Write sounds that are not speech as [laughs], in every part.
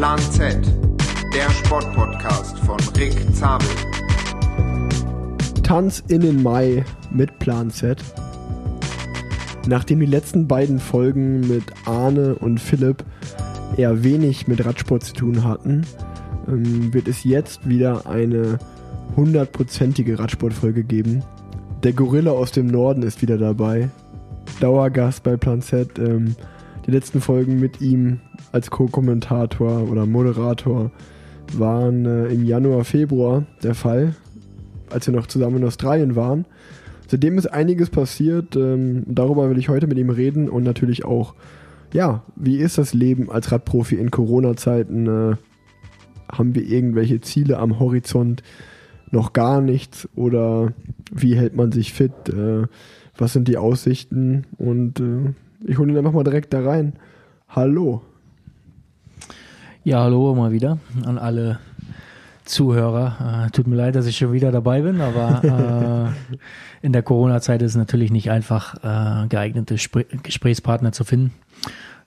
Plan Z, der Sportpodcast von Rick Zabel. Tanz in den Mai mit Plan Z. Nachdem die letzten beiden Folgen mit Arne und Philipp eher wenig mit Radsport zu tun hatten, ähm, wird es jetzt wieder eine hundertprozentige Radsportfolge geben. Der Gorilla aus dem Norden ist wieder dabei. Dauergast bei Plan Z. Ähm, die letzten Folgen mit ihm als Co-Kommentator oder Moderator waren äh, im Januar, Februar der Fall, als wir noch zusammen in Australien waren. Seitdem ist einiges passiert. Ähm, darüber will ich heute mit ihm reden und natürlich auch, ja, wie ist das Leben als Radprofi in Corona-Zeiten? Äh, haben wir irgendwelche Ziele am Horizont? Noch gar nichts? Oder wie hält man sich fit? Äh, was sind die Aussichten? Und äh, ich hole ihn einfach mal direkt da rein. Hallo. Ja, hallo mal wieder an alle Zuhörer. Äh, tut mir leid, dass ich schon wieder dabei bin, aber äh, in der Corona-Zeit ist es natürlich nicht einfach, äh, geeignete Spr Gesprächspartner zu finden.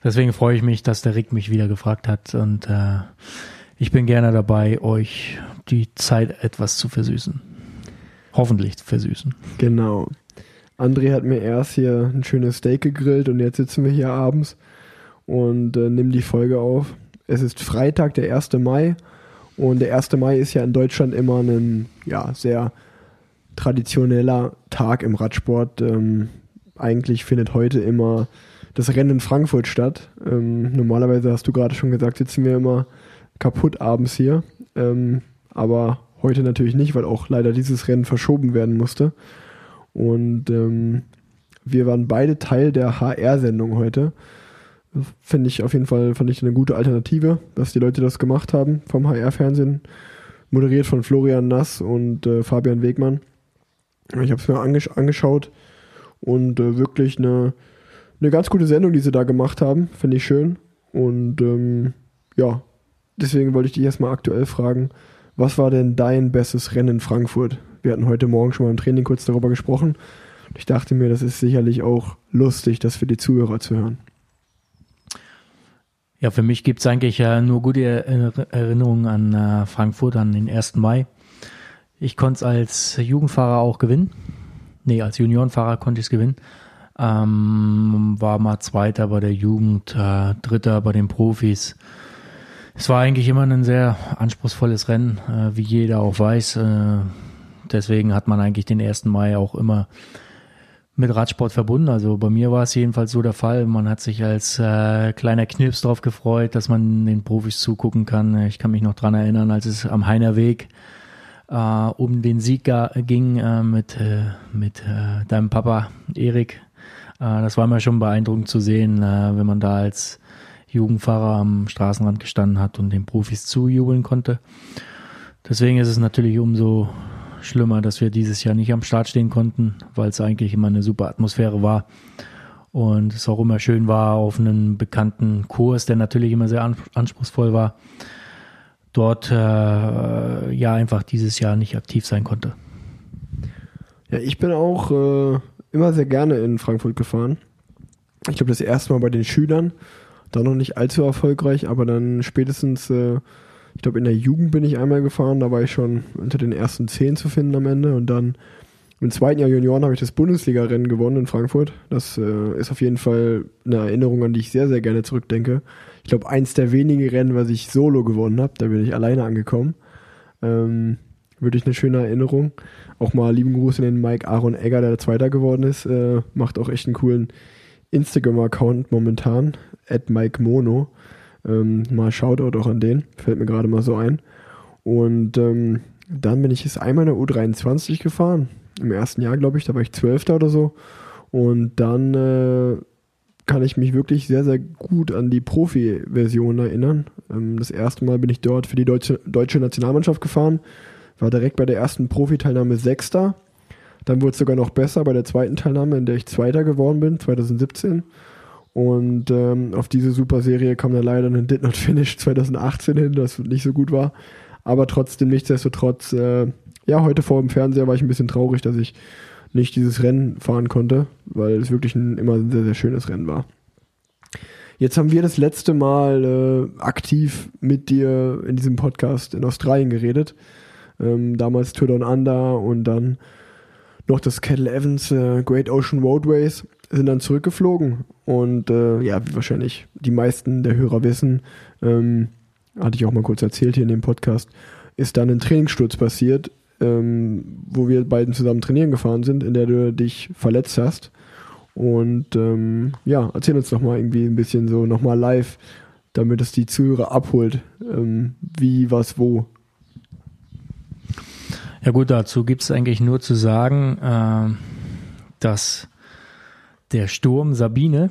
Deswegen freue ich mich, dass der Rick mich wieder gefragt hat und äh, ich bin gerne dabei, euch die Zeit etwas zu versüßen. Hoffentlich versüßen. Genau. André hat mir erst hier ein schönes Steak gegrillt und jetzt sitzen wir hier abends und äh, nehmen die Folge auf. Es ist Freitag, der 1. Mai und der 1. Mai ist ja in Deutschland immer ein ja, sehr traditioneller Tag im Radsport. Ähm, eigentlich findet heute immer das Rennen in Frankfurt statt. Ähm, normalerweise hast du gerade schon gesagt, sitzen wir immer kaputt abends hier. Ähm, aber heute natürlich nicht, weil auch leider dieses Rennen verschoben werden musste. Und ähm, wir waren beide Teil der HR-Sendung heute. Finde ich auf jeden Fall, fand ich eine gute Alternative, dass die Leute das gemacht haben vom HR-Fernsehen. Moderiert von Florian Nass und äh, Fabian Wegmann. Ich habe es mir angesch angeschaut und äh, wirklich eine, eine ganz gute Sendung, die sie da gemacht haben. Finde ich schön. Und ähm, ja, deswegen wollte ich dich erstmal aktuell fragen, was war denn dein bestes Rennen in Frankfurt? Wir hatten heute Morgen schon mal im Training kurz darüber gesprochen. Ich dachte mir, das ist sicherlich auch lustig, das für die Zuhörer zu hören. Ja, für mich gibt es eigentlich äh, nur gute Erinnerungen an äh, Frankfurt, an den 1. Mai. Ich konnte es als Jugendfahrer auch gewinnen. Nee, als Juniorenfahrer konnte ich es gewinnen. Ähm, war mal Zweiter bei der Jugend, äh, Dritter bei den Profis. Es war eigentlich immer ein sehr anspruchsvolles Rennen, äh, wie jeder auch weiß. Äh, deswegen hat man eigentlich den 1. Mai auch immer mit Radsport verbunden. Also bei mir war es jedenfalls so der Fall. Man hat sich als äh, kleiner Knirps darauf gefreut, dass man den Profis zugucken kann. Ich kann mich noch dran erinnern, als es am Heinerweg äh, um den Sieg ging äh, mit, äh, mit äh, deinem Papa Erik. Äh, das war mir schon beeindruckend zu sehen, äh, wenn man da als Jugendfahrer am Straßenrand gestanden hat und den Profis zujubeln konnte. Deswegen ist es natürlich umso schlimmer, dass wir dieses Jahr nicht am Start stehen konnten, weil es eigentlich immer eine super Atmosphäre war und es auch immer schön war auf einem bekannten Kurs, der natürlich immer sehr anspruchsvoll war, dort äh, ja einfach dieses Jahr nicht aktiv sein konnte. Ja, ich bin auch äh, immer sehr gerne in Frankfurt gefahren. Ich glaube, das erste Mal bei den Schülern, da noch nicht allzu erfolgreich, aber dann spätestens äh, ich glaube, in der Jugend bin ich einmal gefahren, da war ich schon unter den ersten zehn zu finden am Ende. Und dann im zweiten Jahr Junioren habe ich das Bundesliga-Rennen gewonnen in Frankfurt. Das äh, ist auf jeden Fall eine Erinnerung, an die ich sehr, sehr gerne zurückdenke. Ich glaube, eins der wenigen Rennen, was ich solo gewonnen habe, da bin ich alleine angekommen. Ähm, wirklich eine schöne Erinnerung. Auch mal lieben Gruß an den Mike Aaron Egger, der Zweiter geworden ist. Äh, macht auch echt einen coolen Instagram-Account momentan. At Mike Mono. Ähm, mal Shoutout auch an den, fällt mir gerade mal so ein. Und ähm, dann bin ich jetzt einmal in der U23 gefahren. Im ersten Jahr, glaube ich, da war ich Zwölfter oder so. Und dann äh, kann ich mich wirklich sehr, sehr gut an die Profi-Version erinnern. Ähm, das erste Mal bin ich dort für die deutsche, deutsche Nationalmannschaft gefahren. War direkt bei der ersten Profi-Teilnahme Sechster. Dann wurde es sogar noch besser bei der zweiten Teilnahme, in der ich Zweiter geworden bin, 2017. Und ähm, auf diese super Serie kam dann leider ein Did Not Finish [laughs] 2018 hin, das nicht so gut war. Aber trotzdem, nichtsdestotrotz, äh, ja, heute vor dem Fernseher war ich ein bisschen traurig, dass ich nicht dieses Rennen fahren konnte, weil es wirklich ein, immer ein sehr, sehr schönes Rennen war. Jetzt haben wir das letzte Mal äh, aktiv mit dir in diesem Podcast in Australien geredet. Ähm, damals Tour Down Under und dann noch das Kettle Evans äh, Great Ocean Roadways sind dann zurückgeflogen. Und äh, ja, wie wahrscheinlich die meisten der Hörer wissen, ähm, hatte ich auch mal kurz erzählt hier in dem Podcast, ist dann ein Trainingssturz passiert, ähm, wo wir beiden zusammen trainieren gefahren sind, in der du dich verletzt hast. Und ähm, ja, erzähl uns doch mal irgendwie ein bisschen so nochmal live, damit es die Zuhörer abholt, ähm, wie, was, wo. Ja gut, dazu gibt es eigentlich nur zu sagen, äh, dass der Sturm Sabine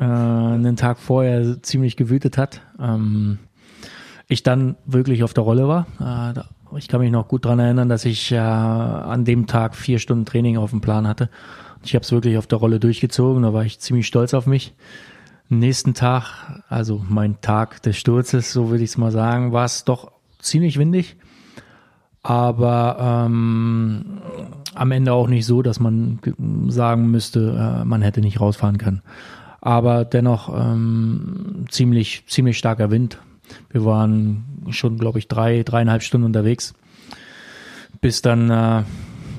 äh, einen Tag vorher ziemlich gewütet hat. Ähm, ich dann wirklich auf der Rolle war. Äh, ich kann mich noch gut dran erinnern, dass ich äh, an dem Tag vier Stunden Training auf dem Plan hatte. Ich habe es wirklich auf der Rolle durchgezogen, da war ich ziemlich stolz auf mich. Nächsten Tag, also mein Tag des Sturzes, so würde ich es mal sagen, war es doch ziemlich windig aber ähm, am Ende auch nicht so, dass man sagen müsste, äh, man hätte nicht rausfahren können. Aber dennoch ähm, ziemlich, ziemlich starker Wind. Wir waren schon, glaube ich, drei, dreieinhalb Stunden unterwegs. Bis dann, äh,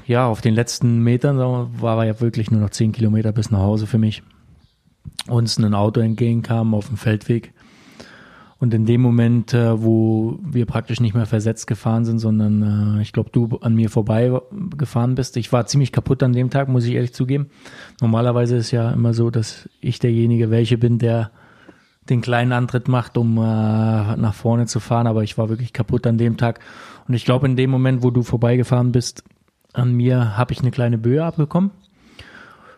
ja, auf den letzten Metern war ja wirklich nur noch zehn Kilometer bis nach Hause für mich. Uns ein Auto entgegenkam auf dem Feldweg und in dem Moment, äh, wo wir praktisch nicht mehr versetzt gefahren sind, sondern äh, ich glaube, du an mir vorbei gefahren bist, ich war ziemlich kaputt an dem Tag, muss ich ehrlich zugeben. Normalerweise ist ja immer so, dass ich derjenige welche bin, der den kleinen Antritt macht, um äh, nach vorne zu fahren, aber ich war wirklich kaputt an dem Tag. Und ich glaube, in dem Moment, wo du vorbeigefahren bist, an mir habe ich eine kleine Böe abbekommen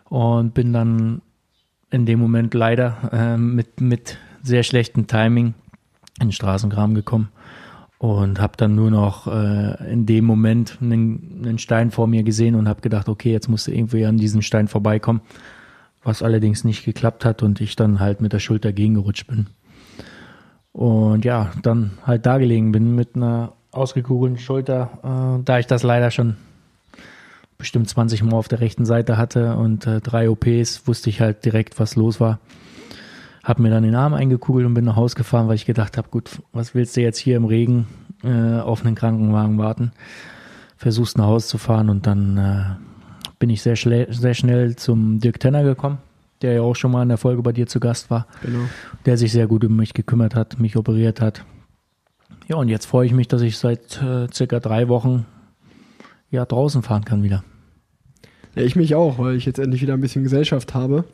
und bin dann in dem Moment leider äh, mit, mit sehr schlechtem Timing in den Straßengraben gekommen und habe dann nur noch äh, in dem Moment einen, einen Stein vor mir gesehen und habe gedacht, okay, jetzt musst du irgendwie an diesem Stein vorbeikommen, was allerdings nicht geklappt hat und ich dann halt mit der Schulter gegengerutscht bin. Und ja, dann halt da gelegen bin mit einer ausgekugelten Schulter, äh, da ich das leider schon bestimmt 20 Mal auf der rechten Seite hatte und äh, drei OPs, wusste ich halt direkt, was los war habe mir dann den Arm eingekugelt und bin nach Hause gefahren, weil ich gedacht habe, gut, was willst du jetzt hier im Regen äh, auf einen Krankenwagen warten? Versuchst nach Hause zu fahren und dann äh, bin ich sehr, sehr schnell zum Dirk Tenner gekommen, der ja auch schon mal in der Folge bei dir zu Gast war, genau. der sich sehr gut um mich gekümmert hat, mich operiert hat. Ja, und jetzt freue ich mich, dass ich seit äh, circa drei Wochen ja draußen fahren kann wieder. Ja, ich mich auch, weil ich jetzt endlich wieder ein bisschen Gesellschaft habe.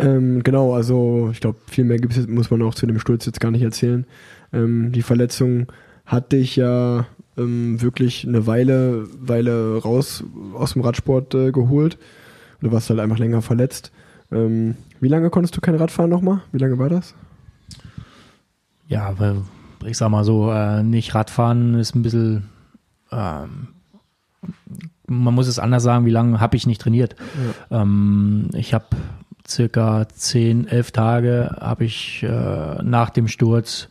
Ähm, genau, also ich glaube, viel mehr gibt's, muss man auch zu dem Sturz jetzt gar nicht erzählen. Ähm, die Verletzung hat dich ja ähm, wirklich eine Weile, Weile raus aus dem Radsport äh, geholt. Du warst halt einfach länger verletzt. Ähm, wie lange konntest du kein Rad fahren nochmal? Wie lange war das? Ja, ich sag mal so, äh, nicht Radfahren ist ein bisschen, ähm, man muss es anders sagen, wie lange habe ich nicht trainiert. Ja. Ähm, ich habe circa 10, 11 Tage habe ich äh, nach dem Sturz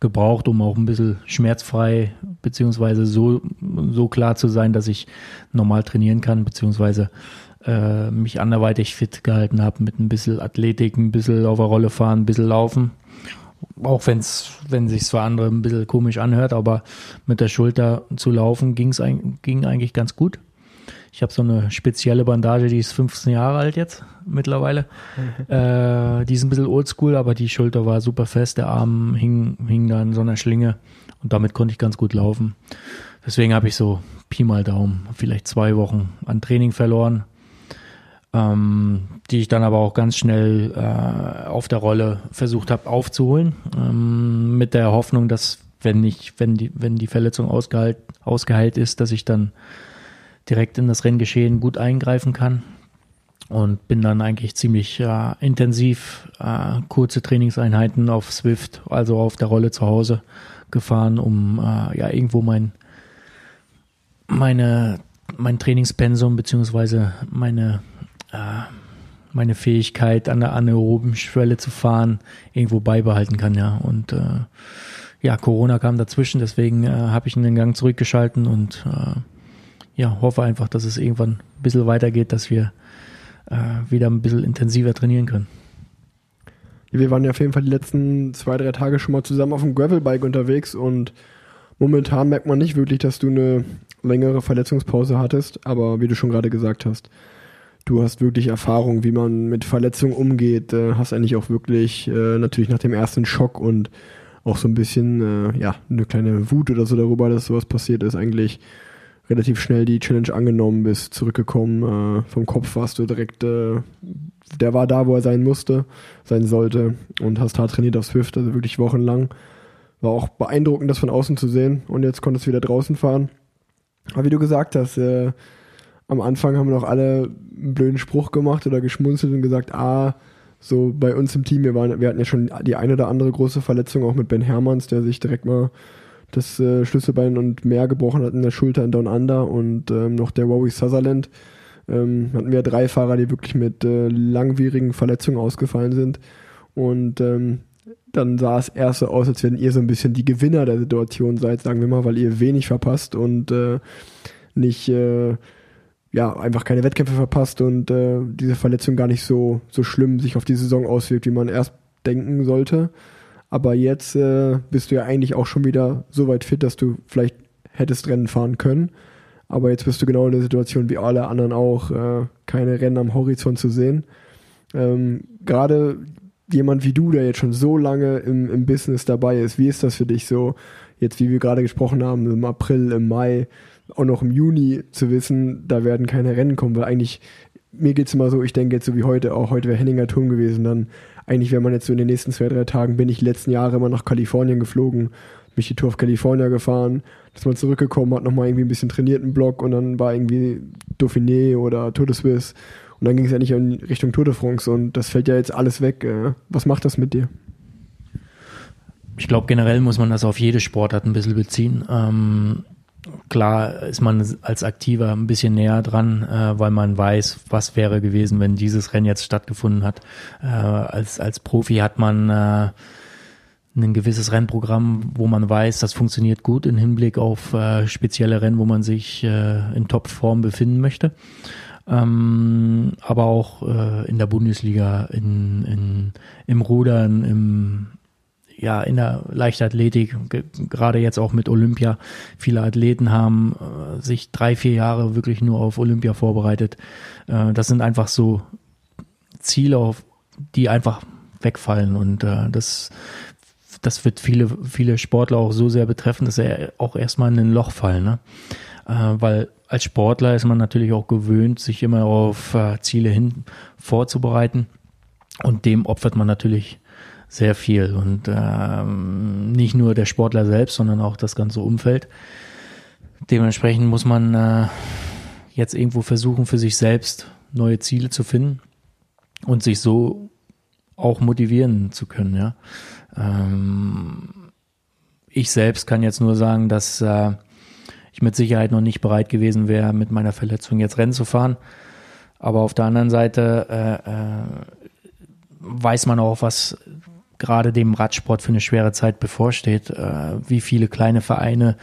gebraucht, um auch ein bisschen schmerzfrei beziehungsweise so, so klar zu sein, dass ich normal trainieren kann, beziehungsweise äh, mich anderweitig fit gehalten habe mit ein bisschen Athletik, ein bisschen auf der Rolle fahren, ein bisschen laufen. Auch wenn's, wenn sich für andere ein bisschen komisch anhört, aber mit der Schulter zu laufen ging's, ging eigentlich ganz gut. Ich habe so eine spezielle Bandage, die ist 15 Jahre alt jetzt mittlerweile. Mhm. Äh, die ist ein bisschen oldschool, aber die Schulter war super fest, der Arm hing, hing da in so einer Schlinge und damit konnte ich ganz gut laufen. Deswegen habe ich so Pi mal Daumen, vielleicht zwei Wochen an Training verloren, ähm, die ich dann aber auch ganz schnell äh, auf der Rolle versucht habe aufzuholen, ähm, mit der Hoffnung, dass wenn ich, wenn die, wenn die Verletzung ausgeheilt, ausgeheilt ist, dass ich dann direkt in das Renngeschehen gut eingreifen kann. Und bin dann eigentlich ziemlich äh, intensiv äh, kurze Trainingseinheiten auf Swift, also auf der Rolle zu Hause gefahren, um äh, ja irgendwo mein meine mein Trainingspensum beziehungsweise meine äh, meine Fähigkeit an der anaeroben Schwelle zu fahren irgendwo beibehalten kann ja und äh, ja Corona kam dazwischen deswegen äh, habe ich in den Gang zurückgeschalten und ja, hoffe einfach, dass es irgendwann ein bisschen weitergeht, dass wir äh, wieder ein bisschen intensiver trainieren können. Wir waren ja auf jeden Fall die letzten zwei, drei Tage schon mal zusammen auf dem Gravelbike unterwegs und momentan merkt man nicht wirklich, dass du eine längere Verletzungspause hattest, aber wie du schon gerade gesagt hast, du hast wirklich Erfahrung, wie man mit Verletzungen umgeht, äh, hast eigentlich auch wirklich äh, natürlich nach dem ersten Schock und auch so ein bisschen, äh, ja, eine kleine Wut oder so darüber, dass sowas passiert ist, eigentlich relativ schnell die Challenge angenommen bist, zurückgekommen, äh, vom Kopf warst du direkt, äh, der war da, wo er sein musste, sein sollte und hast hart trainiert auf Swift, also wirklich wochenlang. War auch beeindruckend, das von außen zu sehen und jetzt konntest du wieder draußen fahren. Aber wie du gesagt hast, äh, am Anfang haben wir noch alle einen blöden Spruch gemacht oder geschmunzelt und gesagt, ah, so bei uns im Team, wir, waren, wir hatten ja schon die eine oder andere große Verletzung, auch mit Ben Hermanns, der sich direkt mal das äh, Schlüsselbein und mehr gebrochen hat in der Schulter in Down Under und ähm, noch der Wowie Sutherland. Ähm, hatten wir drei Fahrer, die wirklich mit äh, langwierigen Verletzungen ausgefallen sind. Und ähm, dann sah es erst so aus, als wenn ihr so ein bisschen die Gewinner der Situation seid, sagen wir mal, weil ihr wenig verpasst und äh, nicht äh, ja einfach keine Wettkämpfe verpasst und äh, diese Verletzung gar nicht so so schlimm sich auf die Saison auswirkt, wie man erst denken sollte. Aber jetzt äh, bist du ja eigentlich auch schon wieder so weit fit, dass du vielleicht hättest Rennen fahren können. Aber jetzt bist du genau in der Situation wie alle anderen auch, äh, keine Rennen am Horizont zu sehen. Ähm, Gerade jemand wie du, der jetzt schon so lange im, im Business dabei ist, wie ist das für dich so, jetzt wie wir gerade gesprochen haben, im April, im Mai, auch noch im Juni zu wissen, da werden keine Rennen kommen, weil eigentlich, mir geht's immer so, ich denke jetzt so wie heute, auch heute wäre Henninger Turm gewesen, dann eigentlich wäre man jetzt so in den nächsten zwei, drei Tagen, bin ich letzten Jahre immer nach Kalifornien geflogen, mich die Tour auf California gefahren, dass man zurückgekommen hat, nochmal irgendwie ein bisschen trainiert im Block und dann war irgendwie Dauphiné oder Tour de Suisse und dann ging es nicht in Richtung Tour de France und das fällt ja jetzt alles weg. Äh, was macht das mit dir? Ich glaube, generell muss man das auf jede Sportart ein bisschen beziehen. Ähm, klar ist man als Aktiver ein bisschen näher dran, äh, weil man weiß, was wäre gewesen, wenn dieses Rennen jetzt stattgefunden hat. Äh, als, als Profi hat man äh, ein gewisses Rennprogramm, wo man weiß, das funktioniert gut im Hinblick auf äh, spezielle Rennen, wo man sich äh, in Topform befinden möchte. Ähm, aber auch äh, in der Bundesliga, in, in, im Rudern, im, ja, in der Leichtathletik, gerade jetzt auch mit Olympia, viele Athleten haben äh, sich drei, vier Jahre wirklich nur auf Olympia vorbereitet. Äh, das sind einfach so Ziele, auf die einfach wegfallen und äh, das das wird viele, viele Sportler auch so sehr betreffen, dass er auch erstmal in ein Loch fallen. Ne? Äh, weil als Sportler ist man natürlich auch gewöhnt, sich immer auf äh, Ziele hin vorzubereiten. Und dem opfert man natürlich sehr viel. Und ähm, nicht nur der Sportler selbst, sondern auch das ganze Umfeld. Dementsprechend muss man äh, jetzt irgendwo versuchen, für sich selbst neue Ziele zu finden und sich so auch motivieren zu können. Ja. Ähm, ich selbst kann jetzt nur sagen, dass äh, ich mit Sicherheit noch nicht bereit gewesen wäre, mit meiner Verletzung jetzt Rennen zu fahren. Aber auf der anderen Seite äh, äh, weiß man auch, was gerade dem Radsport für eine schwere Zeit bevorsteht, äh, wie viele kleine Vereine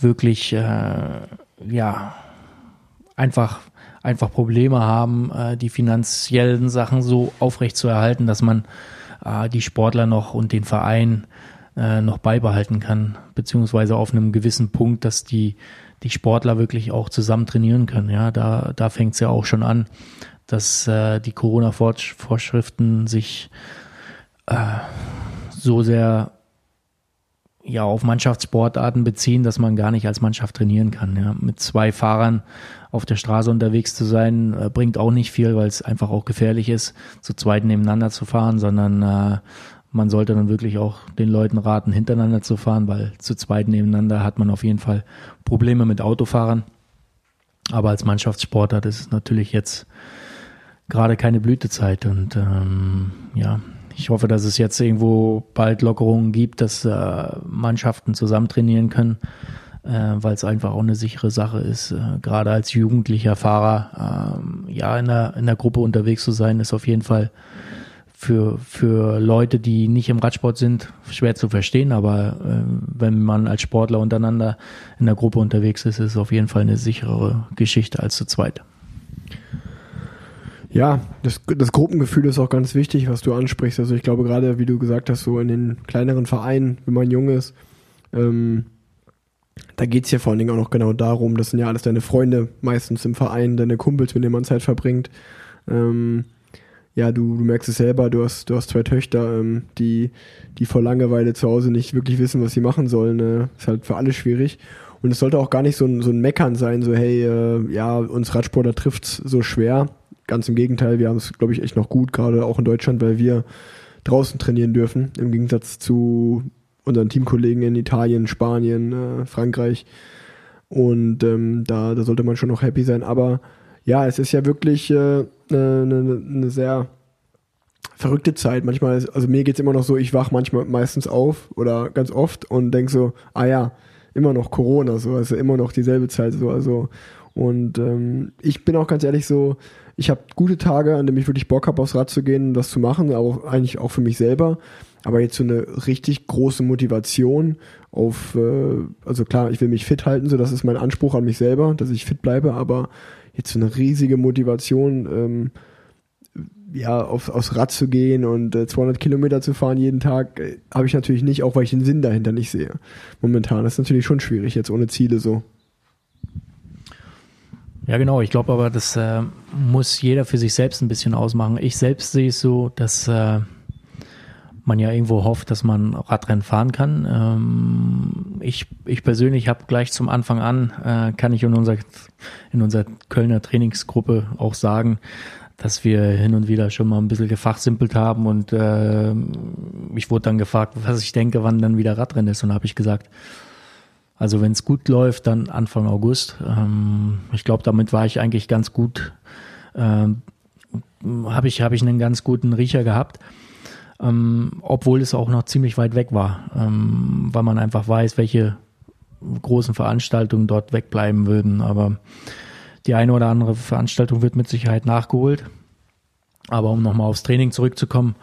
wirklich äh, ja einfach einfach Probleme haben, äh, die finanziellen Sachen so aufrecht zu erhalten, dass man äh, die Sportler noch und den Verein äh, noch beibehalten kann, beziehungsweise auf einem gewissen Punkt, dass die, die Sportler wirklich auch zusammen trainieren können. Ja, da, da fängt es ja auch schon an, dass äh, die Corona-Vorschriften sich äh, so sehr ja auf Mannschaftssportarten beziehen, dass man gar nicht als Mannschaft trainieren kann. Ja. Mit zwei Fahrern auf der Straße unterwegs zu sein, äh, bringt auch nicht viel, weil es einfach auch gefährlich ist, zu zweit nebeneinander zu fahren, sondern äh, man sollte dann wirklich auch den Leuten raten, hintereinander zu fahren, weil zu zweit nebeneinander hat man auf jeden Fall Probleme mit Autofahrern. Aber als Mannschaftssportler, ist natürlich jetzt gerade keine Blütezeit und ähm, ja, ich hoffe, dass es jetzt irgendwo bald Lockerungen gibt, dass äh, Mannschaften zusammen trainieren können, äh, weil es einfach auch eine sichere Sache ist. Äh, gerade als jugendlicher Fahrer, äh, ja, in der, in der Gruppe unterwegs zu sein, ist auf jeden Fall für, für Leute, die nicht im Radsport sind, schwer zu verstehen. Aber äh, wenn man als Sportler untereinander in der Gruppe unterwegs ist, ist es auf jeden Fall eine sichere Geschichte als zu zweit. Ja, das, das Gruppengefühl ist auch ganz wichtig, was du ansprichst. Also ich glaube gerade, wie du gesagt hast, so in den kleineren Vereinen, wenn man jung ist, ähm, da geht's ja vor allen Dingen auch noch genau darum, das sind ja alles deine Freunde meistens im Verein, deine Kumpels, mit denen man Zeit verbringt. Ähm, ja, du, du merkst es selber, du hast, du hast zwei Töchter, ähm, die, die vor Langeweile zu Hause nicht wirklich wissen, was sie machen sollen. Äh, ist halt für alle schwierig. Und es sollte auch gar nicht so ein, so ein Meckern sein, so hey, äh, ja, uns Radsportler trifft's so schwer. Ganz im Gegenteil, wir haben es, glaube ich, echt noch gut, gerade auch in Deutschland, weil wir draußen trainieren dürfen, im Gegensatz zu unseren Teamkollegen in Italien, Spanien, äh, Frankreich. Und ähm, da, da sollte man schon noch happy sein. Aber ja, es ist ja wirklich äh, eine, eine, eine sehr verrückte Zeit. Manchmal, ist, also mir geht's immer noch so, ich wach manchmal meistens auf oder ganz oft und denk so, ah ja, immer noch Corona, so, also immer noch dieselbe Zeit, so, also und ähm, ich bin auch ganz ehrlich so, ich habe gute Tage, an denen ich wirklich Bock habe, aufs Rad zu gehen, das zu machen, aber eigentlich auch für mich selber. Aber jetzt so eine richtig große Motivation auf, äh, also klar, ich will mich fit halten, so das ist mein Anspruch an mich selber, dass ich fit bleibe, aber jetzt so eine riesige Motivation, ähm, ja, auf, aufs Rad zu gehen und äh, 200 Kilometer zu fahren jeden Tag, äh, habe ich natürlich nicht, auch weil ich den Sinn dahinter nicht sehe. Momentan das ist natürlich schon schwierig, jetzt ohne Ziele so. Ja, genau. Ich glaube aber, das äh, muss jeder für sich selbst ein bisschen ausmachen. Ich selbst sehe es so, dass äh, man ja irgendwo hofft, dass man Radrennen fahren kann. Ähm, ich, ich persönlich habe gleich zum Anfang an, äh, kann ich in unserer, in unserer Kölner Trainingsgruppe auch sagen, dass wir hin und wieder schon mal ein bisschen gefachsimpelt haben und äh, ich wurde dann gefragt, was ich denke, wann dann wieder Radrennen ist und habe ich gesagt, also wenn es gut läuft, dann Anfang August. Ähm, ich glaube, damit war ich eigentlich ganz gut, ähm, habe ich, hab ich einen ganz guten Riecher gehabt ähm, obwohl es auch noch ziemlich weit weg war, ähm, weil man einfach weiß, welche großen Veranstaltungen dort wegbleiben würden. Aber die eine oder andere Veranstaltung wird mit Sicherheit nachgeholt. Aber um nochmal aufs Training zurückzukommen,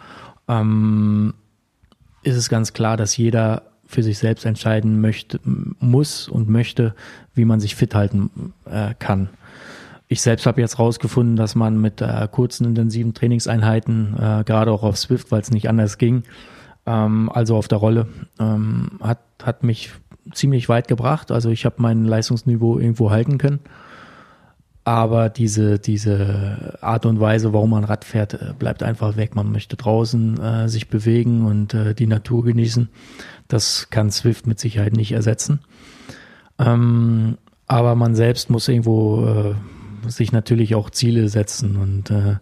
ähm, ist es ganz klar, dass jeder für sich selbst entscheiden möchte, muss und möchte, wie man sich fit halten äh, kann. Ich selbst habe jetzt rausgefunden, dass man mit äh, kurzen, intensiven Trainingseinheiten, äh, gerade auch auf Swift, weil es nicht anders ging, ähm, also auf der Rolle, ähm, hat, hat mich ziemlich weit gebracht. Also ich habe mein Leistungsniveau irgendwo halten können. Aber diese, diese Art und Weise, warum man Rad fährt, äh, bleibt einfach weg. Man möchte draußen äh, sich bewegen und äh, die Natur genießen. Das kann Swift mit Sicherheit nicht ersetzen. Ähm, aber man selbst muss irgendwo äh, sich natürlich auch Ziele setzen. Und äh,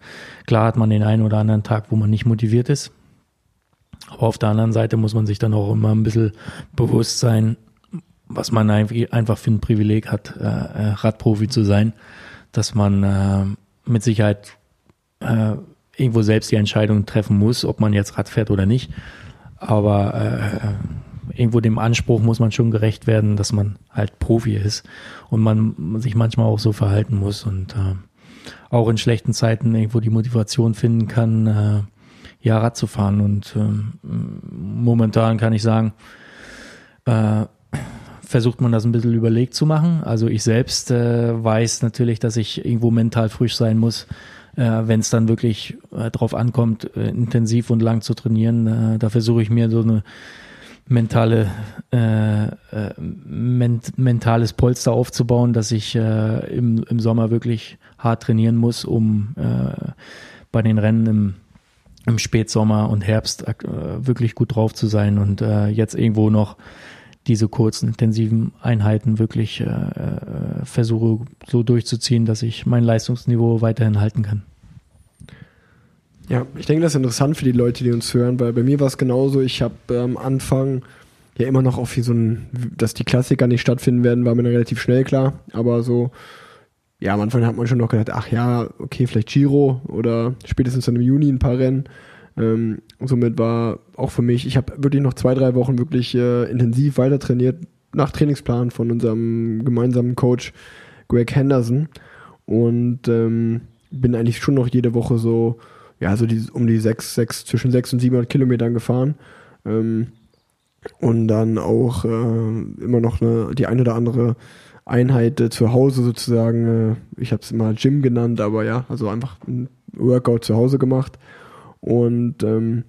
klar hat man den einen oder anderen Tag, wo man nicht motiviert ist. Aber auf der anderen Seite muss man sich dann auch immer ein bisschen bewusst sein, was man einfach für ein Privileg hat, äh, Radprofi zu sein, dass man äh, mit Sicherheit äh, irgendwo selbst die Entscheidung treffen muss, ob man jetzt Rad fährt oder nicht. Aber äh, irgendwo dem Anspruch muss man schon gerecht werden, dass man halt Profi ist und man sich manchmal auch so verhalten muss und äh, auch in schlechten Zeiten irgendwo die Motivation finden kann, äh, ja, Rad zu fahren. Und äh, momentan kann ich sagen, äh, versucht man das ein bisschen überlegt zu machen. Also ich selbst äh, weiß natürlich, dass ich irgendwo mental frisch sein muss, äh, wenn es dann wirklich äh, drauf ankommt, äh, intensiv und lang zu trainieren. Äh, da versuche ich mir so eine mentale äh, äh, ment mentales Polster aufzubauen, dass ich äh, im, im Sommer wirklich hart trainieren muss, um äh, bei den Rennen im, im Spätsommer und Herbst äh, wirklich gut drauf zu sein und äh, jetzt irgendwo noch diese kurzen, intensiven Einheiten wirklich äh, äh versuche so durchzuziehen, dass ich mein Leistungsniveau weiterhin halten kann. Ja, ich denke, das ist interessant für die Leute, die uns hören, weil bei mir war es genauso. Ich habe am ähm, Anfang ja immer noch auf wie so ein, dass die Klassiker nicht stattfinden werden, war mir dann relativ schnell klar. Aber so, ja, am Anfang hat man schon noch gedacht, ach ja, okay, vielleicht Giro oder spätestens dann im Juni ein paar Rennen. Ähm, somit war auch für mich, ich habe wirklich noch zwei, drei Wochen wirklich äh, intensiv weiter trainiert, nach Trainingsplan von unserem gemeinsamen Coach Greg Henderson. Und ähm, bin eigentlich schon noch jede Woche so ja, so die, um die sechs, sechs, zwischen 600 und 700 Kilometern gefahren. Ähm, und dann auch äh, immer noch eine, die eine oder andere Einheit äh, zu Hause sozusagen. Äh, ich habe es immer Gym genannt, aber ja, also einfach ein Workout zu Hause gemacht. Und ähm,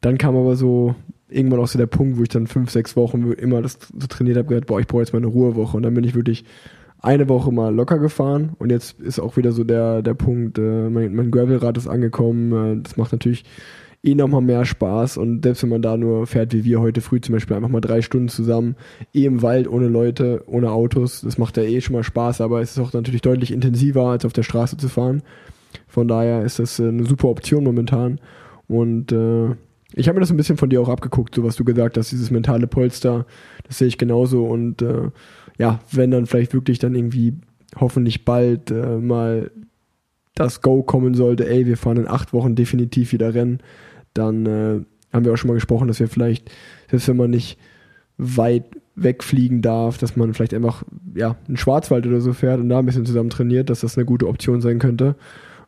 dann kam aber so irgendwann auch so der Punkt, wo ich dann fünf, sechs Wochen immer das so trainiert habe, gehört, boah, ich brauche jetzt mal eine Ruhewoche. Und dann bin ich wirklich eine Woche mal locker gefahren und jetzt ist auch wieder so der, der Punkt, äh, mein, mein Gravelrad ist angekommen. Äh, das macht natürlich eh nochmal mehr Spaß und selbst wenn man da nur fährt wie wir heute früh zum Beispiel einfach mal drei Stunden zusammen, eh im Wald ohne Leute, ohne Autos, das macht ja eh schon mal Spaß, aber es ist auch natürlich deutlich intensiver als auf der Straße zu fahren. Von daher ist das äh, eine super Option momentan und äh, ich habe mir das ein bisschen von dir auch abgeguckt, so was du gesagt hast, dieses mentale Polster, das sehe ich genauso und äh, ja, wenn dann vielleicht wirklich dann irgendwie hoffentlich bald äh, mal das Go kommen sollte, ey, wir fahren in acht Wochen definitiv wieder Rennen, dann äh, haben wir auch schon mal gesprochen, dass wir vielleicht, selbst wenn man nicht weit wegfliegen darf, dass man vielleicht einfach ja in Schwarzwald oder so fährt und da ein bisschen zusammen trainiert, dass das eine gute Option sein könnte.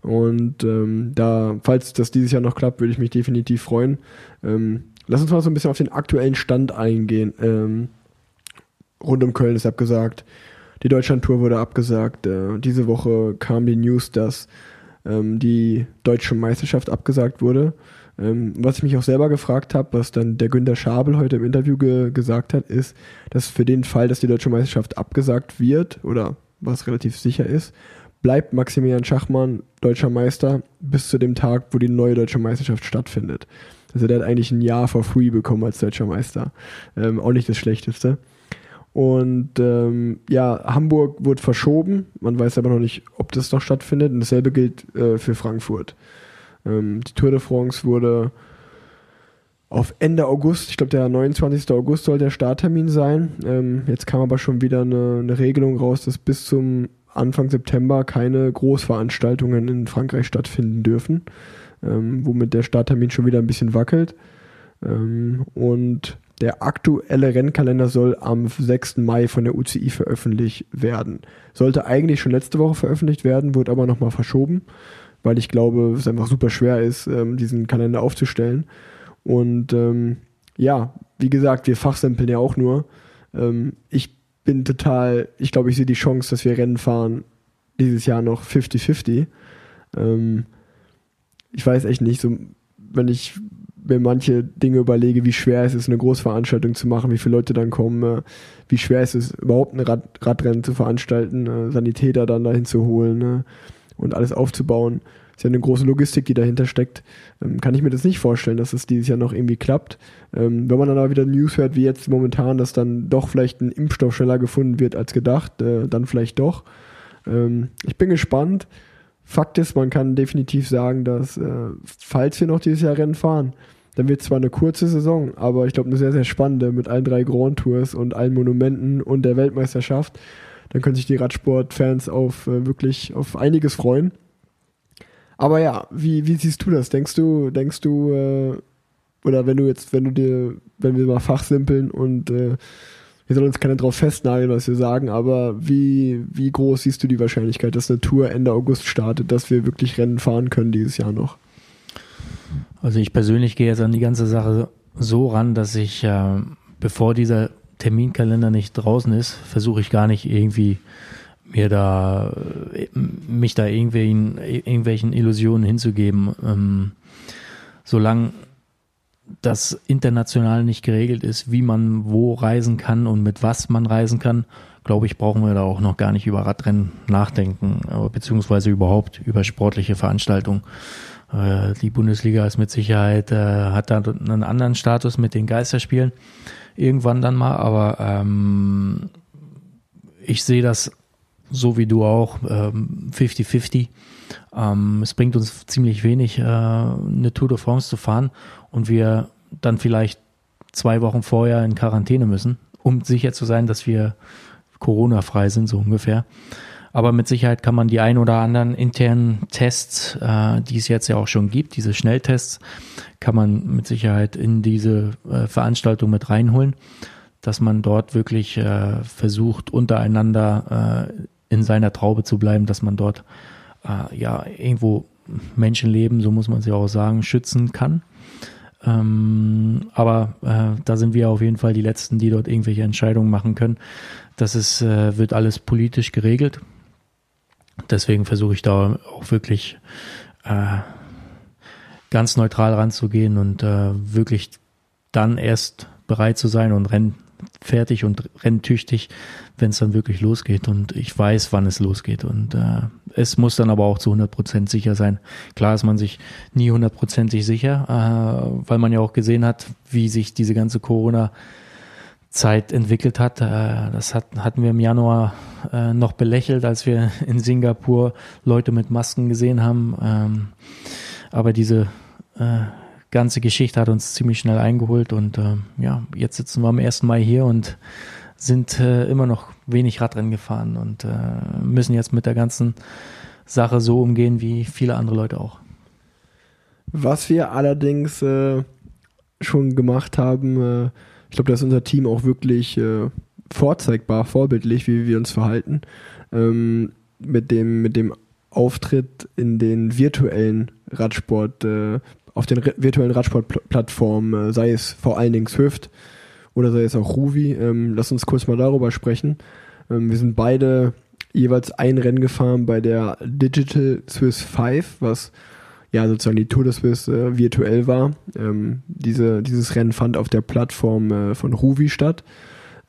Und ähm, da, falls das dieses Jahr noch klappt, würde ich mich definitiv freuen. Ähm, lass uns mal so ein bisschen auf den aktuellen Stand eingehen. Ähm, rund um Köln ist abgesagt. Die Deutschlandtour wurde abgesagt. Äh, diese Woche kam die News, dass ähm, die deutsche Meisterschaft abgesagt wurde. Ähm, was ich mich auch selber gefragt habe, was dann der Günter Schabel heute im Interview ge gesagt hat, ist, dass für den Fall, dass die deutsche Meisterschaft abgesagt wird oder was relativ sicher ist, bleibt Maximilian Schachmann deutscher Meister bis zu dem Tag, wo die neue deutsche Meisterschaft stattfindet. Also der hat eigentlich ein Jahr for free bekommen als deutscher Meister. Ähm, auch nicht das Schlechteste. Und ähm, ja, Hamburg wurde verschoben. Man weiß aber noch nicht, ob das noch stattfindet. Und dasselbe gilt äh, für Frankfurt. Ähm, die Tour de France wurde auf Ende August, ich glaube der 29. August soll der Starttermin sein. Ähm, jetzt kam aber schon wieder eine, eine, Regelung raus, dass bis zum Anfang September keine Großveranstaltungen in Frankreich stattfinden dürfen, ähm, womit der Starttermin schon wieder ein bisschen wackelt. Ähm, und der aktuelle Rennkalender soll am 6. Mai von der UCI veröffentlicht werden. Sollte eigentlich schon letzte Woche veröffentlicht werden, wurde aber nochmal verschoben weil ich glaube, es einfach super schwer ist, ähm, diesen Kalender aufzustellen. Und ähm, ja, wie gesagt, wir fachsimpeln ja auch nur. Ähm, ich bin total, ich glaube, ich sehe die Chance, dass wir Rennen fahren dieses Jahr noch 50-50. Ähm, ich weiß echt nicht, so, wenn ich mir manche Dinge überlege, wie schwer es ist, eine Großveranstaltung zu machen, wie viele Leute dann kommen, äh, wie schwer es ist, überhaupt ein Rad Radrennen zu veranstalten, äh, Sanitäter dann dahin zu holen. Ne? und alles aufzubauen. Ist ja eine große Logistik, die dahinter steckt. Ähm, kann ich mir das nicht vorstellen, dass das dieses Jahr noch irgendwie klappt. Ähm, wenn man dann aber wieder News hört, wie jetzt momentan, dass dann doch vielleicht ein Impfstoff schneller gefunden wird als gedacht, äh, dann vielleicht doch. Ähm, ich bin gespannt. Fakt ist, man kann definitiv sagen, dass äh, falls wir noch dieses Jahr Rennen fahren, dann wird zwar eine kurze Saison, aber ich glaube eine sehr, sehr spannende mit allen drei Grand Tours und allen Monumenten und der Weltmeisterschaft dann können sich die Radsportfans auf äh, wirklich auf einiges freuen. Aber ja, wie, wie siehst du das? Denkst du, denkst du, äh, oder wenn du jetzt, wenn du dir, wenn wir mal fachsimpeln und äh, wir sollen uns keine drauf festnageln, was wir sagen, aber wie, wie groß siehst du die Wahrscheinlichkeit, dass eine Tour Ende August startet, dass wir wirklich Rennen fahren können dieses Jahr noch? Also ich persönlich gehe jetzt an die ganze Sache so ran, dass ich, äh, bevor dieser Terminkalender nicht draußen ist, versuche ich gar nicht irgendwie mir da mich da irgendwelchen, irgendwelchen Illusionen hinzugeben. Ähm, solange das international nicht geregelt ist, wie man wo reisen kann und mit was man reisen kann, glaube ich, brauchen wir da auch noch gar nicht über Radrennen nachdenken, beziehungsweise überhaupt über sportliche Veranstaltungen. Äh, die Bundesliga ist mit Sicherheit, äh, hat da einen anderen Status mit den Geisterspielen irgendwann dann mal, aber ähm, ich sehe das so wie du auch, 50-50. Ähm, ähm, es bringt uns ziemlich wenig, äh, eine Tour de France zu fahren und wir dann vielleicht zwei Wochen vorher in Quarantäne müssen, um sicher zu sein, dass wir Corona-frei sind, so ungefähr. Aber mit Sicherheit kann man die ein oder anderen internen Tests, äh, die es jetzt ja auch schon gibt, diese Schnelltests, kann man mit Sicherheit in diese äh, Veranstaltung mit reinholen, dass man dort wirklich äh, versucht, untereinander äh, in seiner Traube zu bleiben, dass man dort äh, ja irgendwo Menschenleben, so muss man es ja auch sagen, schützen kann. Ähm, aber äh, da sind wir auf jeden Fall die Letzten, die dort irgendwelche Entscheidungen machen können. Das ist, äh, wird alles politisch geregelt. Deswegen versuche ich da auch wirklich äh, ganz neutral ranzugehen und äh, wirklich dann erst bereit zu sein und rennfertig und renntüchtig, wenn es dann wirklich losgeht. Und ich weiß, wann es losgeht. Und äh, es muss dann aber auch zu 100 Prozent sicher sein. Klar ist man sich nie hundertprozentig sicher, äh, weil man ja auch gesehen hat, wie sich diese ganze Corona Zeit entwickelt hat. Äh, das hat, hatten wir im Januar äh, noch belächelt, als wir [laughs] in Singapur Leute mit Masken gesehen haben. Ähm, aber diese äh, ganze Geschichte hat uns ziemlich schnell eingeholt und ja, jetzt sitzen wir am ersten Mai hier und sind immer noch wenig Radrennen gefahren und müssen jetzt mit der ganzen Sache so umgehen wie viele andere Leute auch. Was wir allerdings äh, schon gemacht haben, äh, ich glaube, da ist unser Team auch wirklich äh, vorzeigbar, vorbildlich, wie wir uns verhalten. Ähm, mit, dem, mit dem Auftritt in den virtuellen Radsport, äh, auf den virtuellen Radsportplattformen, äh, sei es vor allen Dingen Swift oder sei es auch Ruvi. Ähm, lass uns kurz mal darüber sprechen. Ähm, wir sind beide jeweils ein Rennen gefahren bei der Digital Swiss 5, was ja sozusagen die Tour de Suisse äh, virtuell war. Ähm, diese, dieses Rennen fand auf der Plattform äh, von Ruvi statt.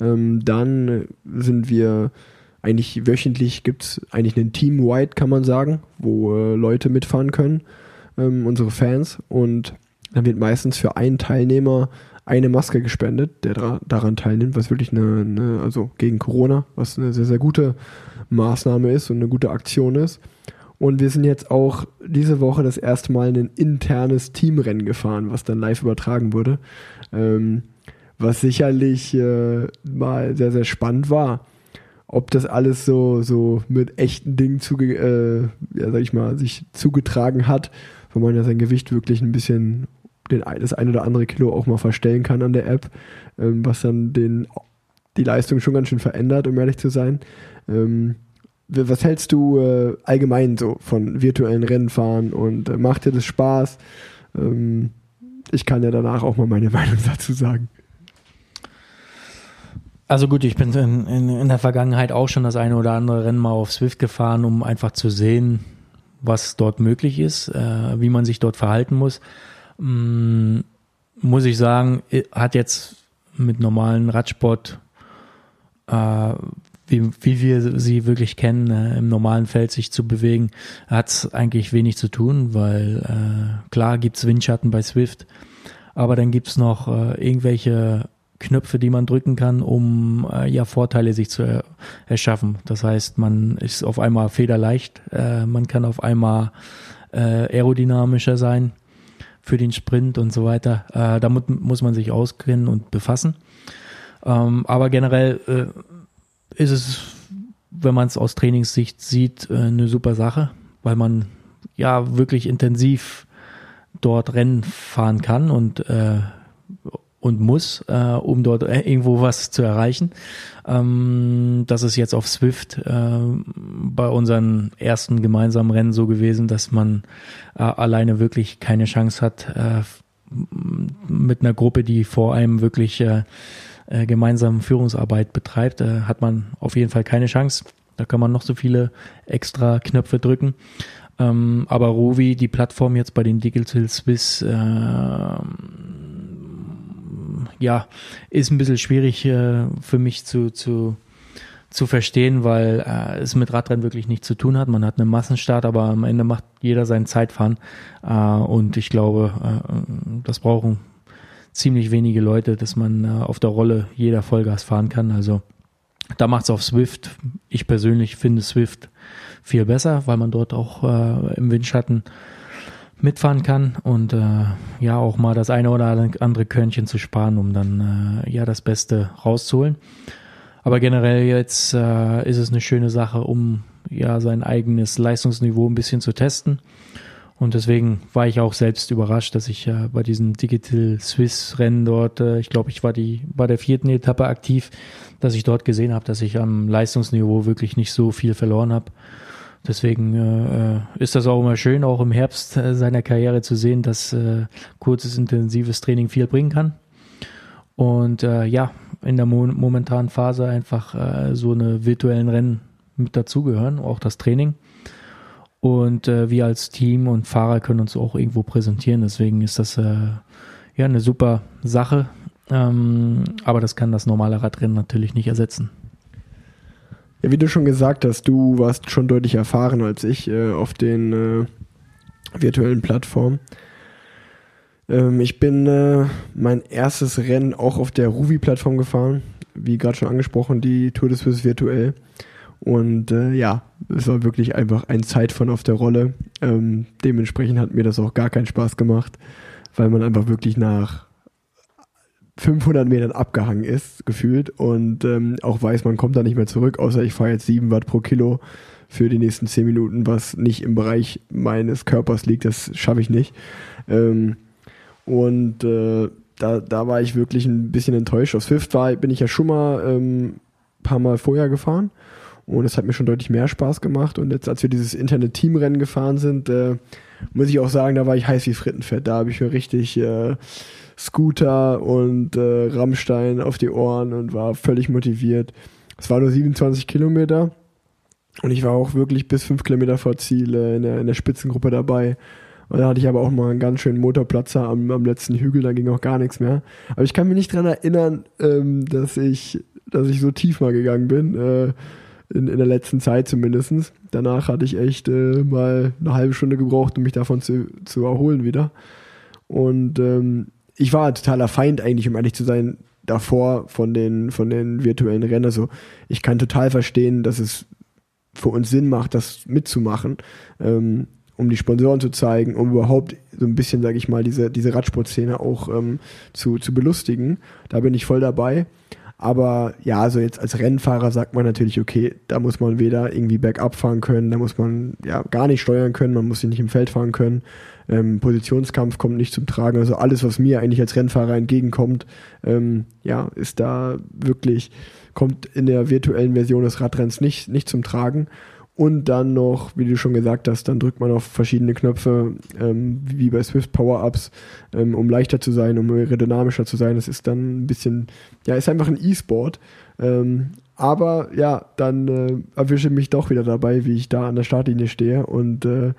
Ähm, dann sind wir eigentlich wöchentlich gibt es eigentlich einen Team White, kann man sagen, wo äh, Leute mitfahren können, ähm, unsere Fans. Und dann wird meistens für einen Teilnehmer eine Maske gespendet, der daran teilnimmt, was wirklich eine, eine, also gegen Corona, was eine sehr, sehr gute Maßnahme ist und eine gute Aktion ist. Und wir sind jetzt auch diese Woche das erste Mal ein internes Teamrennen gefahren, was dann live übertragen wurde. Ähm, was sicherlich äh, mal sehr, sehr spannend war. Ob das alles so, so mit echten Dingen zuge äh, ja, sag ich mal, sich zugetragen hat, wo man ja sein Gewicht wirklich ein bisschen den, das ein oder andere Kilo auch mal verstellen kann an der App, ähm, was dann den, die Leistung schon ganz schön verändert, um ehrlich zu sein. Ähm, was hältst du äh, allgemein so von virtuellen Rennfahren und äh, macht dir das Spaß? Ähm, ich kann ja danach auch mal meine [laughs] Meinung dazu sagen. Also gut, ich bin in, in, in, der Vergangenheit auch schon das eine oder andere Rennen mal auf Swift gefahren, um einfach zu sehen, was dort möglich ist, äh, wie man sich dort verhalten muss. Mm, muss ich sagen, hat jetzt mit normalen Radsport äh, wie, wie wir sie wirklich kennen, äh, im normalen Feld sich zu bewegen, hat es eigentlich wenig zu tun, weil äh, klar gibt's Windschatten bei Swift, aber dann gibt's noch äh, irgendwelche Knöpfe, die man drücken kann, um äh, ja Vorteile sich zu er erschaffen. Das heißt, man ist auf einmal federleicht, äh, man kann auf einmal aerodynamischer sein für den Sprint und so weiter. Äh, damit muss man sich auskennen und befassen. Ähm, aber generell äh, ist es, wenn man es aus Trainingssicht sieht, äh, eine super Sache, weil man ja wirklich intensiv dort Rennen fahren kann und äh, und muss, äh, um dort äh, irgendwo was zu erreichen. Ähm, das ist jetzt auf Swift äh, bei unseren ersten gemeinsamen Rennen so gewesen, dass man äh, alleine wirklich keine Chance hat, äh, mit einer Gruppe, die vor einem wirklich äh, äh, gemeinsam Führungsarbeit betreibt, äh, hat man auf jeden Fall keine Chance. Da kann man noch so viele extra Knöpfe drücken. Ähm, aber Rovi, die Plattform jetzt bei den Digital Swiss, äh, ja, ist ein bisschen schwierig äh, für mich zu, zu, zu verstehen, weil äh, es mit Radrennen wirklich nichts zu tun hat. Man hat einen Massenstart, aber am Ende macht jeder sein Zeitfahren. Äh, und ich glaube, äh, das brauchen ziemlich wenige Leute, dass man äh, auf der Rolle jeder Vollgas fahren kann. Also da macht es auf Swift. Ich persönlich finde Swift viel besser, weil man dort auch äh, im Windschatten mitfahren kann und äh, ja auch mal das eine oder andere Körnchen zu sparen, um dann äh, ja das Beste rauszuholen. Aber generell jetzt äh, ist es eine schöne Sache, um ja sein eigenes Leistungsniveau ein bisschen zu testen. Und deswegen war ich auch selbst überrascht, dass ich äh, bei diesem Digital Swiss Rennen dort, äh, ich glaube, ich war die bei der vierten Etappe aktiv, dass ich dort gesehen habe, dass ich am Leistungsniveau wirklich nicht so viel verloren habe. Deswegen äh, äh, ist das auch immer schön, auch im Herbst äh, seiner Karriere zu sehen, dass äh, kurzes, intensives Training viel bringen kann. Und äh, ja, in der mo momentanen Phase einfach äh, so eine virtuellen Rennen mit dazugehören, auch das Training. Und wir als Team und Fahrer können uns auch irgendwo präsentieren. Deswegen ist das ja eine super Sache. Ähm, aber das kann das normale Radrennen natürlich nicht ersetzen. Ja, wie du schon gesagt hast, du warst schon deutlich erfahren als ich äh, auf den äh, virtuellen Plattformen. Ähm, ich bin äh, mein erstes Rennen auch auf der Ruvi-Plattform gefahren. Wie gerade schon angesprochen, die Tour de Suisse virtuell. Und äh, ja, es war wirklich einfach ein von auf der Rolle. Ähm, dementsprechend hat mir das auch gar keinen Spaß gemacht, weil man einfach wirklich nach 500 Metern abgehangen ist, gefühlt. Und ähm, auch weiß, man kommt da nicht mehr zurück, außer ich fahre jetzt 7 Watt pro Kilo für die nächsten 10 Minuten, was nicht im Bereich meines Körpers liegt. Das schaffe ich nicht. Ähm, und äh, da, da war ich wirklich ein bisschen enttäuscht. Auf Swift war, bin ich ja schon mal ähm, paar Mal vorher gefahren und es hat mir schon deutlich mehr Spaß gemacht. Und jetzt, als wir dieses Internet-Team-Rennen gefahren sind, äh, muss ich auch sagen, da war ich heiß wie Frittenfett. Da habe ich mir richtig äh, Scooter und äh, Rammstein auf die Ohren und war völlig motiviert. Es war nur 27 Kilometer und ich war auch wirklich bis 5 Kilometer vor Ziel äh, in, der, in der Spitzengruppe dabei. Und da hatte ich aber auch mal einen ganz schönen Motorplatzer am, am letzten Hügel, da ging auch gar nichts mehr. Aber ich kann mich nicht dran erinnern, ähm, dass ich, dass ich so tief mal gegangen bin. Äh, in, in der letzten Zeit zumindest. Danach hatte ich echt äh, mal eine halbe Stunde gebraucht, um mich davon zu, zu erholen wieder. Und ähm, ich war totaler Feind eigentlich, um ehrlich zu sein, davor von den, von den virtuellen Rennen. Also ich kann total verstehen, dass es für uns Sinn macht, das mitzumachen, ähm, um die Sponsoren zu zeigen, um überhaupt so ein bisschen, sage ich mal, diese, diese Radsportszene auch ähm, zu, zu belustigen. Da bin ich voll dabei. Aber ja, also jetzt als Rennfahrer sagt man natürlich, okay, da muss man weder irgendwie bergab fahren können, da muss man ja gar nicht steuern können, man muss sich nicht im Feld fahren können. Ähm, Positionskampf kommt nicht zum Tragen. Also alles, was mir eigentlich als Rennfahrer entgegenkommt, ähm, ja, ist da wirklich, kommt in der virtuellen Version des Radrenns nicht, nicht zum Tragen. Und dann noch, wie du schon gesagt hast, dann drückt man auf verschiedene Knöpfe, ähm, wie bei Swift Power-Ups, ähm, um leichter zu sein, um aerodynamischer zu sein. Das ist dann ein bisschen, ja, ist einfach ein E-Sport. Ähm, aber ja, dann äh, erwische mich doch wieder dabei, wie ich da an der Startlinie stehe und äh,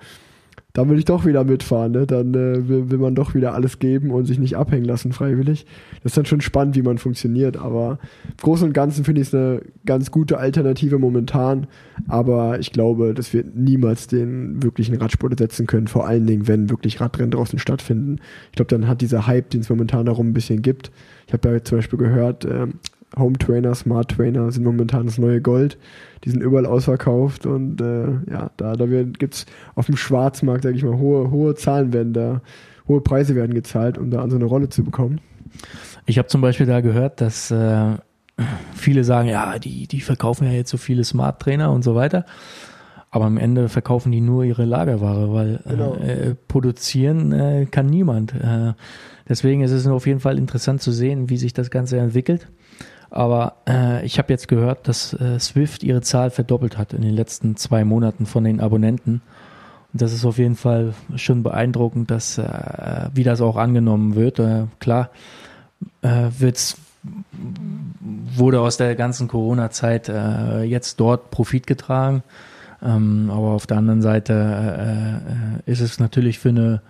da will ich doch wieder mitfahren. Ne? Dann äh, will, will, man doch wieder alles geben und sich nicht abhängen lassen freiwillig. Das ist dann schon spannend, wie man funktioniert. Aber im Großen und Ganzen finde ich es eine ganz gute Alternative momentan. Aber ich glaube, das wird niemals den wirklichen Radsport ersetzen können. Vor allen Dingen, wenn wirklich Radrennen draußen stattfinden. Ich glaube, dann hat dieser Hype, den es momentan darum ein bisschen gibt. Ich habe ja zum Beispiel gehört, äh, Home Trainer, Smart Trainer sind momentan das neue Gold. Die sind überall ausverkauft und äh, ja, da, da gibt es auf dem Schwarzmarkt, sage ich mal, hohe, hohe Zahlen werden da, hohe Preise werden gezahlt, um da an so eine Rolle zu bekommen. Ich habe zum Beispiel da gehört, dass äh, viele sagen, ja, die, die verkaufen ja jetzt so viele Smart Trainer und so weiter. Aber am Ende verkaufen die nur ihre Lagerware, weil genau. äh, produzieren äh, kann niemand. Äh, deswegen ist es auf jeden Fall interessant zu sehen, wie sich das Ganze entwickelt. Aber äh, ich habe jetzt gehört, dass äh, Swift ihre Zahl verdoppelt hat in den letzten zwei Monaten von den Abonnenten. Und das ist auf jeden Fall schon beeindruckend, dass äh, wie das auch angenommen wird. Äh, klar, äh, wird's wurde aus der ganzen Corona-Zeit äh, jetzt dort Profit getragen. Ähm, aber auf der anderen Seite ist es natürlich für eine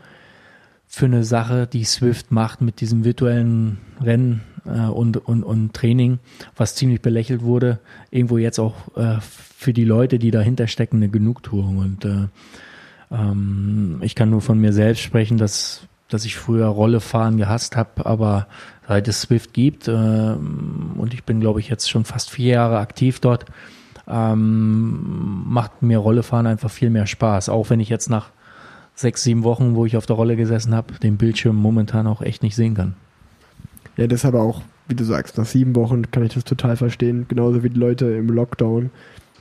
für eine Sache, die Swift macht mit diesem virtuellen Rennen äh, und, und, und Training, was ziemlich belächelt wurde, irgendwo jetzt auch äh, für die Leute, die dahinter stecken, eine Genugtuung. Und äh, ähm, ich kann nur von mir selbst sprechen, dass, dass ich früher Rolle fahren gehasst habe, aber seit es Swift gibt äh, und ich bin, glaube ich, jetzt schon fast vier Jahre aktiv dort, ähm, macht mir Rollefahren einfach viel mehr Spaß. Auch wenn ich jetzt nach sechs, sieben Wochen, wo ich auf der Rolle gesessen habe, den Bildschirm momentan auch echt nicht sehen kann. Ja, deshalb auch, wie du sagst, nach sieben Wochen kann ich das total verstehen. Genauso wie die Leute im Lockdown.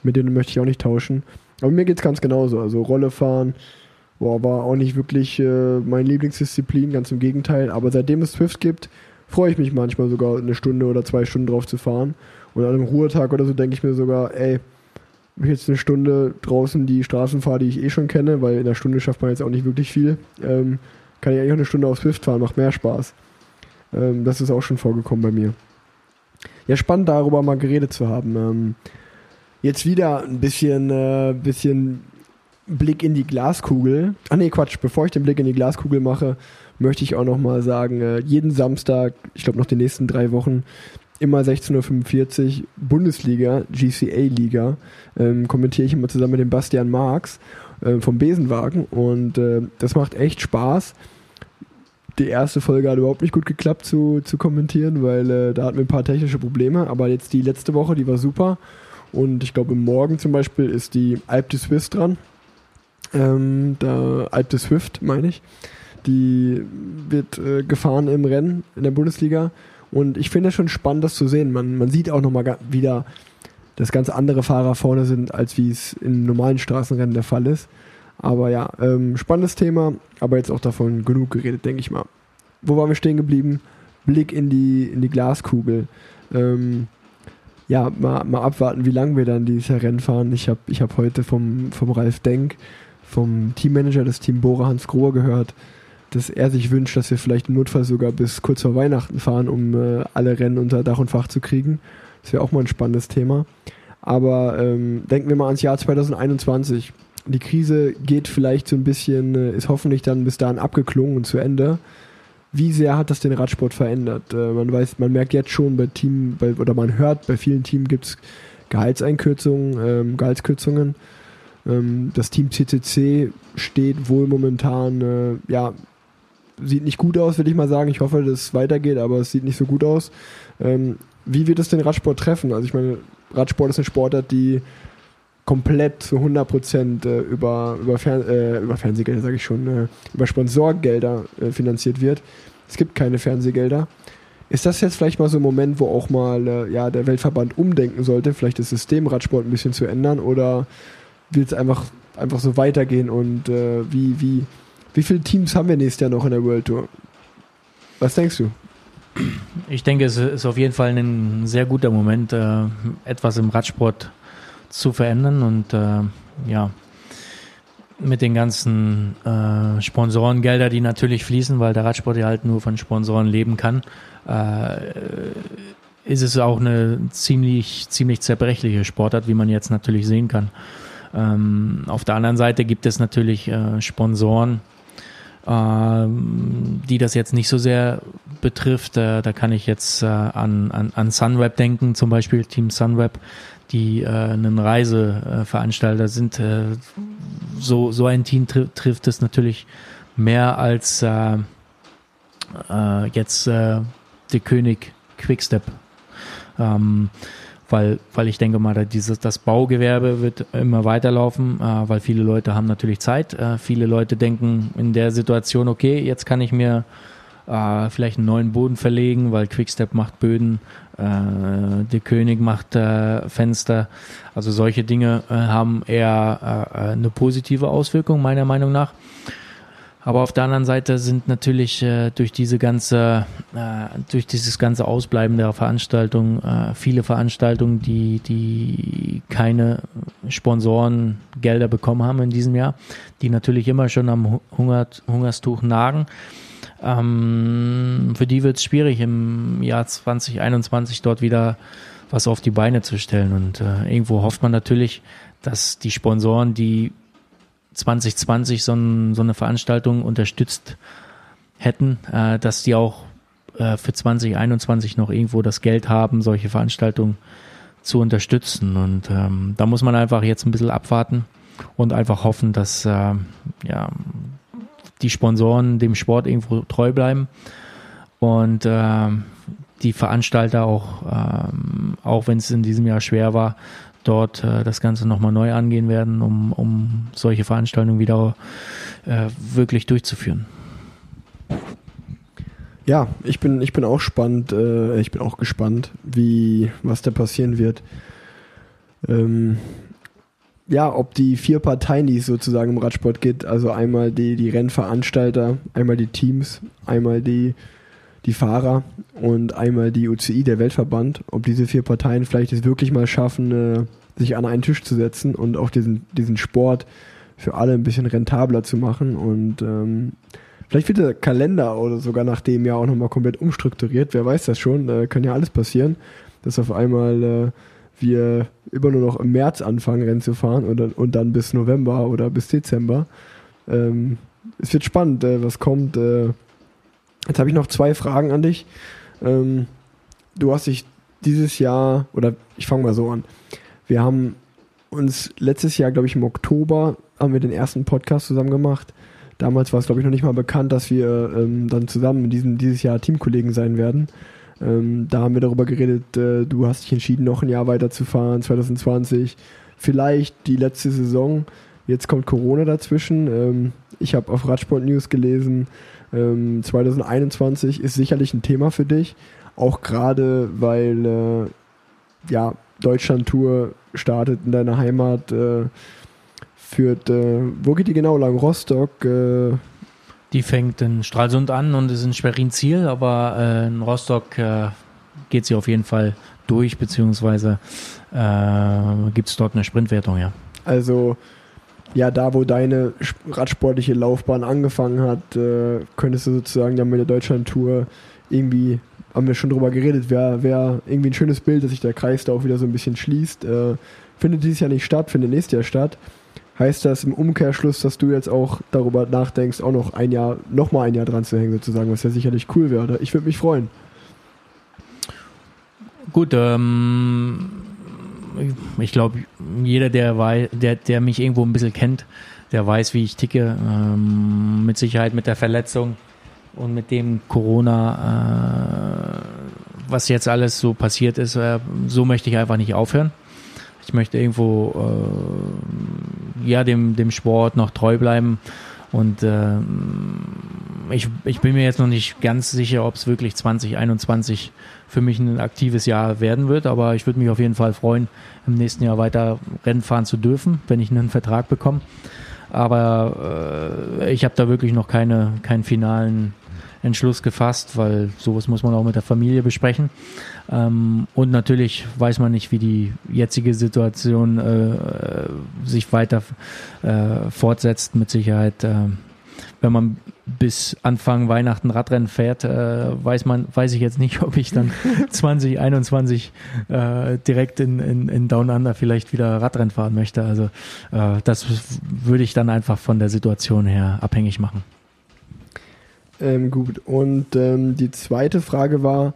Mit denen möchte ich auch nicht tauschen. Aber mir geht es ganz genauso. Also Rolle fahren, boah, war auch nicht wirklich äh, meine Lieblingsdisziplin, ganz im Gegenteil. Aber seitdem es Swift gibt, freue ich mich manchmal sogar eine Stunde oder zwei Stunden drauf zu fahren. Und an einem Ruhetag oder so denke ich mir sogar, ey, ich jetzt eine Stunde draußen die Straßen fahre, die ich eh schon kenne, weil in einer Stunde schafft man jetzt auch nicht wirklich viel. Ähm, kann ich eigentlich auch eine Stunde auf Swift fahren, macht mehr Spaß. Ähm, das ist auch schon vorgekommen bei mir. Ja, spannend darüber mal geredet zu haben. Ähm, jetzt wieder ein bisschen, äh, bisschen Blick in die Glaskugel. Ah nee, Quatsch, bevor ich den Blick in die Glaskugel mache, möchte ich auch nochmal sagen, äh, jeden Samstag, ich glaube noch die nächsten drei Wochen, immer 16.45 Uhr Bundesliga, GCA-Liga, ähm, kommentiere ich immer zusammen mit dem Bastian Marx äh, vom Besenwagen und äh, das macht echt Spaß. Die erste Folge hat überhaupt nicht gut geklappt zu, zu kommentieren, weil äh, da hatten wir ein paar technische Probleme, aber jetzt die letzte Woche, die war super und ich glaube morgen zum Beispiel ist die Alp de Swiss dran. Ähm, da Alp de Swift meine ich. Die wird äh, gefahren im Rennen in der Bundesliga und ich finde es schon spannend, das zu sehen. Man, man sieht auch nochmal wieder, dass ganz andere Fahrer vorne sind, als wie es in normalen Straßenrennen der Fall ist. Aber ja, ähm, spannendes Thema, aber jetzt auch davon genug geredet, denke ich mal. Wo waren wir stehen geblieben? Blick in die, in die Glaskugel. Ähm, ja, mal, mal abwarten, wie lange wir dann dieses Jahr Rennen fahren. Ich habe ich hab heute vom, vom Ralf Denk, vom Teammanager des Team Bora Hans Grohr gehört, dass er sich wünscht, dass wir vielleicht im Notfall sogar bis kurz vor Weihnachten fahren, um äh, alle Rennen unter Dach und Fach zu kriegen. Das wäre auch mal ein spannendes Thema. Aber ähm, denken wir mal ans Jahr 2021. Die Krise geht vielleicht so ein bisschen, äh, ist hoffentlich dann bis dahin abgeklungen und zu Ende. Wie sehr hat das den Radsport verändert? Äh, man weiß, man merkt jetzt schon bei Team, bei, oder man hört, bei vielen Teams gibt es Gehaltseinkürzungen, ähm, Gehaltskürzungen. Ähm, das Team CCC steht wohl momentan, äh, ja, sieht nicht gut aus, würde ich mal sagen. Ich hoffe, dass es weitergeht, aber es sieht nicht so gut aus. Ähm, wie wird es den Radsport treffen? Also ich meine, Radsport ist eine Sportart, die komplett zu 100 Prozent äh, über, über, Fern äh, über Fernsehgelder, sage ich schon, äh, über Sponsorgelder äh, finanziert wird. Es gibt keine Fernsehgelder. Ist das jetzt vielleicht mal so ein Moment, wo auch mal äh, ja, der Weltverband umdenken sollte, vielleicht das System Radsport ein bisschen zu ändern oder wird es einfach, einfach so weitergehen und äh, wie, wie, wie viele Teams haben wir nächstes Jahr noch in der World Tour? Was denkst du? Ich denke, es ist auf jeden Fall ein sehr guter Moment, etwas im Radsport zu verändern und äh, ja, mit den ganzen äh, Sponsorengelder, die natürlich fließen, weil der Radsport ja halt nur von Sponsoren leben kann, äh, ist es auch eine ziemlich, ziemlich zerbrechliche Sportart, wie man jetzt natürlich sehen kann. Ähm, auf der anderen Seite gibt es natürlich äh, Sponsoren, ähm, die das jetzt nicht so sehr betrifft. Äh, da kann ich jetzt äh, an, an, an Sunweb denken, zum Beispiel Team Sunweb, die äh, einen Reiseveranstalter sind. So, so ein Team tri trifft es natürlich mehr als jetzt der König Quickstep. Ähm, weil, weil ich denke mal, dieses, das Baugewerbe wird immer weiterlaufen, äh, weil viele Leute haben natürlich Zeit. Äh, viele Leute denken in der Situation, okay, jetzt kann ich mir äh, vielleicht einen neuen Boden verlegen, weil Quickstep macht Böden, äh, der König macht äh, Fenster. Also solche Dinge äh, haben eher äh, eine positive Auswirkung, meiner Meinung nach. Aber auf der anderen Seite sind natürlich äh, durch diese ganze, äh, durch dieses ganze Ausbleiben der Veranstaltung äh, viele Veranstaltungen, die, die keine Sponsorengelder bekommen haben in diesem Jahr, die natürlich immer schon am Hunger, Hungerstuch nagen. Ähm, für die wird es schwierig, im Jahr 2021 dort wieder was auf die Beine zu stellen. Und äh, irgendwo hofft man natürlich, dass die Sponsoren, die 2020 so, ein, so eine Veranstaltung unterstützt hätten, äh, dass die auch äh, für 2021 noch irgendwo das Geld haben, solche Veranstaltungen zu unterstützen. Und ähm, da muss man einfach jetzt ein bisschen abwarten und einfach hoffen, dass äh, ja, die Sponsoren dem Sport irgendwo treu bleiben und äh, die Veranstalter auch, ähm, auch wenn es in diesem Jahr schwer war, dort äh, das Ganze nochmal neu angehen werden, um, um solche Veranstaltungen wieder äh, wirklich durchzuführen. Ja, ich bin, ich bin auch spannend, äh, ich bin auch gespannt, wie, was da passieren wird. Ähm, ja, ob die vier Parteien, die es sozusagen im Radsport gibt, also einmal die, die Rennveranstalter, einmal die Teams, einmal die, die Fahrer und einmal die UCI, der Weltverband, ob diese vier Parteien vielleicht es wirklich mal schaffen, äh, sich an einen Tisch zu setzen und auch diesen, diesen Sport für alle ein bisschen rentabler zu machen. Und ähm, vielleicht wird der Kalender oder sogar nach dem Jahr auch nochmal komplett umstrukturiert. Wer weiß das schon, äh, kann ja alles passieren, dass auf einmal äh, wir immer nur noch im März anfangen, Rennen zu fahren und dann, und dann bis November oder bis Dezember. Ähm, es wird spannend, äh, was kommt. Äh, jetzt habe ich noch zwei Fragen an dich. Ähm, du hast dich dieses Jahr, oder ich fange mal so an. Wir haben uns letztes Jahr, glaube ich, im Oktober, haben wir den ersten Podcast zusammen gemacht. Damals war es, glaube ich, noch nicht mal bekannt, dass wir ähm, dann zusammen in diesem, dieses Jahr Teamkollegen sein werden. Ähm, da haben wir darüber geredet, äh, du hast dich entschieden, noch ein Jahr weiterzufahren, 2020. Vielleicht die letzte Saison. Jetzt kommt Corona dazwischen. Ähm, ich habe auf Radsport News gelesen, 2021 ähm, ist sicherlich ein Thema für dich. Auch gerade, weil äh, ja, Deutschland-Tour startet in deiner Heimat. Äh, führt, äh, wo geht die genau lang? Rostock? Äh, die fängt in Stralsund an und ist in Schwerin Ziel, aber äh, in Rostock äh, geht sie auf jeden Fall durch, beziehungsweise gibt es dort eine Sprintwertung, ja. Also ja, da wo deine radsportliche Laufbahn angefangen hat, äh, könntest du sozusagen ja mit der Deutschland-Tour irgendwie, haben wir schon drüber geredet, wäre wär irgendwie ein schönes Bild, dass sich der Kreis da auch wieder so ein bisschen schließt. Äh, findet dieses Jahr nicht statt, findet nächstes Jahr statt heißt das im Umkehrschluss, dass du jetzt auch darüber nachdenkst, auch noch ein Jahr, noch mal ein Jahr dran zu hängen, sozusagen, was ja sicherlich cool wäre. Ich würde mich freuen. Gut, ähm, ich glaube, jeder, der, der, der mich irgendwo ein bisschen kennt, der weiß, wie ich ticke. Ähm, mit Sicherheit mit der Verletzung und mit dem Corona, äh, was jetzt alles so passiert ist, äh, so möchte ich einfach nicht aufhören. Ich möchte irgendwo äh, ja dem, dem Sport noch treu bleiben. Und äh, ich, ich bin mir jetzt noch nicht ganz sicher, ob es wirklich 2021 für mich ein aktives Jahr werden wird, aber ich würde mich auf jeden Fall freuen, im nächsten Jahr weiter Rennen fahren zu dürfen, wenn ich einen Vertrag bekomme. Aber äh, ich habe da wirklich noch keine, keinen finalen Entschluss gefasst, weil sowas muss man auch mit der Familie besprechen. Ähm, und natürlich weiß man nicht, wie die jetzige Situation äh, sich weiter äh, fortsetzt. Mit Sicherheit, äh, wenn man bis Anfang Weihnachten Radrennen fährt, äh, weiß man, weiß ich jetzt nicht, [laughs] ob ich dann [laughs] 2021 äh, direkt in, in, in Down Under vielleicht wieder Radrennen fahren möchte. Also äh, das würde ich dann einfach von der Situation her abhängig machen. Ähm, gut, und ähm, die zweite Frage war,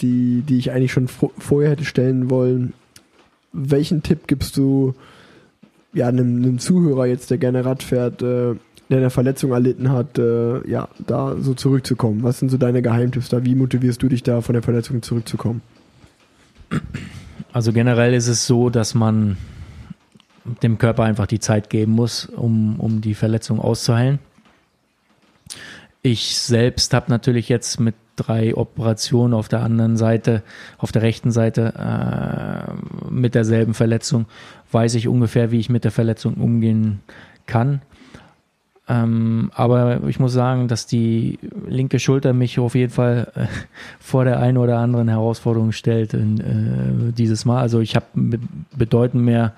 die, die ich eigentlich schon vorher hätte stellen wollen. Welchen Tipp gibst du ja, einem, einem Zuhörer jetzt, der gerne Rad fährt, äh, der eine Verletzung erlitten hat, äh, ja, da so zurückzukommen? Was sind so deine Geheimtipps da? Wie motivierst du dich da von der Verletzung zurückzukommen? Also generell ist es so, dass man dem Körper einfach die Zeit geben muss, um, um die Verletzung auszuheilen. Ich selbst habe natürlich jetzt mit drei Operationen auf der anderen Seite, auf der rechten Seite äh, mit derselben Verletzung, weiß ich ungefähr, wie ich mit der Verletzung umgehen kann. Ähm, aber ich muss sagen, dass die linke Schulter mich auf jeden Fall äh, vor der einen oder anderen Herausforderung stellt in, äh, dieses Mal. Also ich habe bedeutend mehr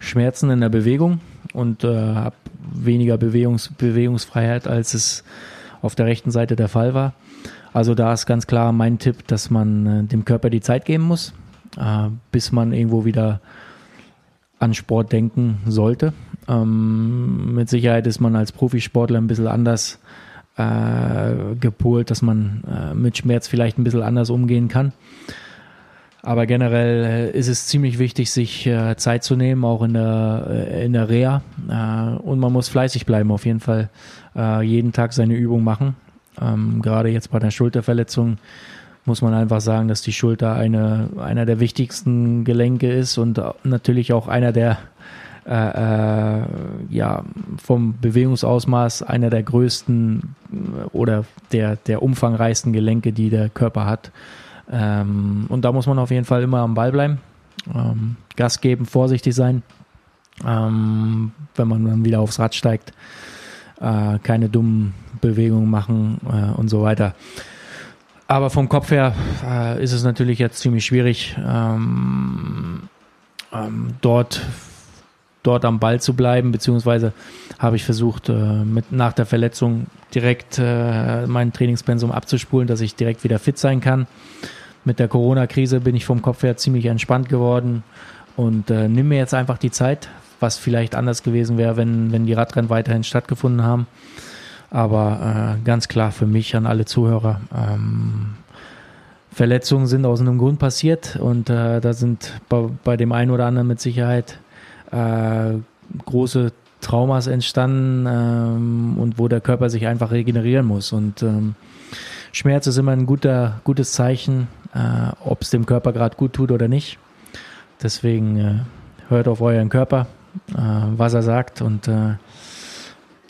Schmerzen in der Bewegung und äh, habe weniger Bewegungs Bewegungsfreiheit, als es auf der rechten Seite der Fall war. Also da ist ganz klar mein Tipp, dass man äh, dem Körper die Zeit geben muss, äh, bis man irgendwo wieder an Sport denken sollte. Ähm, mit Sicherheit ist man als Profisportler ein bisschen anders äh, gepolt, dass man äh, mit Schmerz vielleicht ein bisschen anders umgehen kann. Aber generell äh, ist es ziemlich wichtig, sich äh, Zeit zu nehmen, auch in der, äh, in der Reha. Äh, und man muss fleißig bleiben, auf jeden Fall jeden Tag seine Übung machen. Ähm, gerade jetzt bei der Schulterverletzung muss man einfach sagen, dass die Schulter eine, einer der wichtigsten Gelenke ist und natürlich auch einer der äh, ja, vom Bewegungsausmaß einer der größten oder der, der umfangreichsten Gelenke, die der Körper hat. Ähm, und da muss man auf jeden Fall immer am Ball bleiben, ähm, Gas geben, vorsichtig sein, ähm, wenn man dann wieder aufs Rad steigt, äh, keine dummen Bewegungen machen äh, und so weiter. Aber vom Kopf her äh, ist es natürlich jetzt ziemlich schwierig, ähm, ähm, dort dort am Ball zu bleiben, beziehungsweise habe ich versucht, äh, mit, nach der Verletzung direkt äh, mein Trainingspensum abzuspulen, dass ich direkt wieder fit sein kann. mit der Corona-Krise bin ich vom Kopf her ziemlich entspannt geworden und äh, nimm mir jetzt einfach die Zeit, was vielleicht anders gewesen wäre, wenn, wenn die Radrennen weiterhin stattgefunden haben. Aber äh, ganz klar für mich an alle Zuhörer, ähm, Verletzungen sind aus einem Grund passiert und äh, da sind bei, bei, dem einen oder anderen mit Sicherheit äh, große Traumas entstanden ähm, und wo der Körper sich einfach regenerieren muss. Und ähm, Schmerz ist immer ein guter, gutes Zeichen, äh, ob es dem Körper gerade gut tut oder nicht. Deswegen äh, hört auf euren Körper, äh, was er sagt und äh,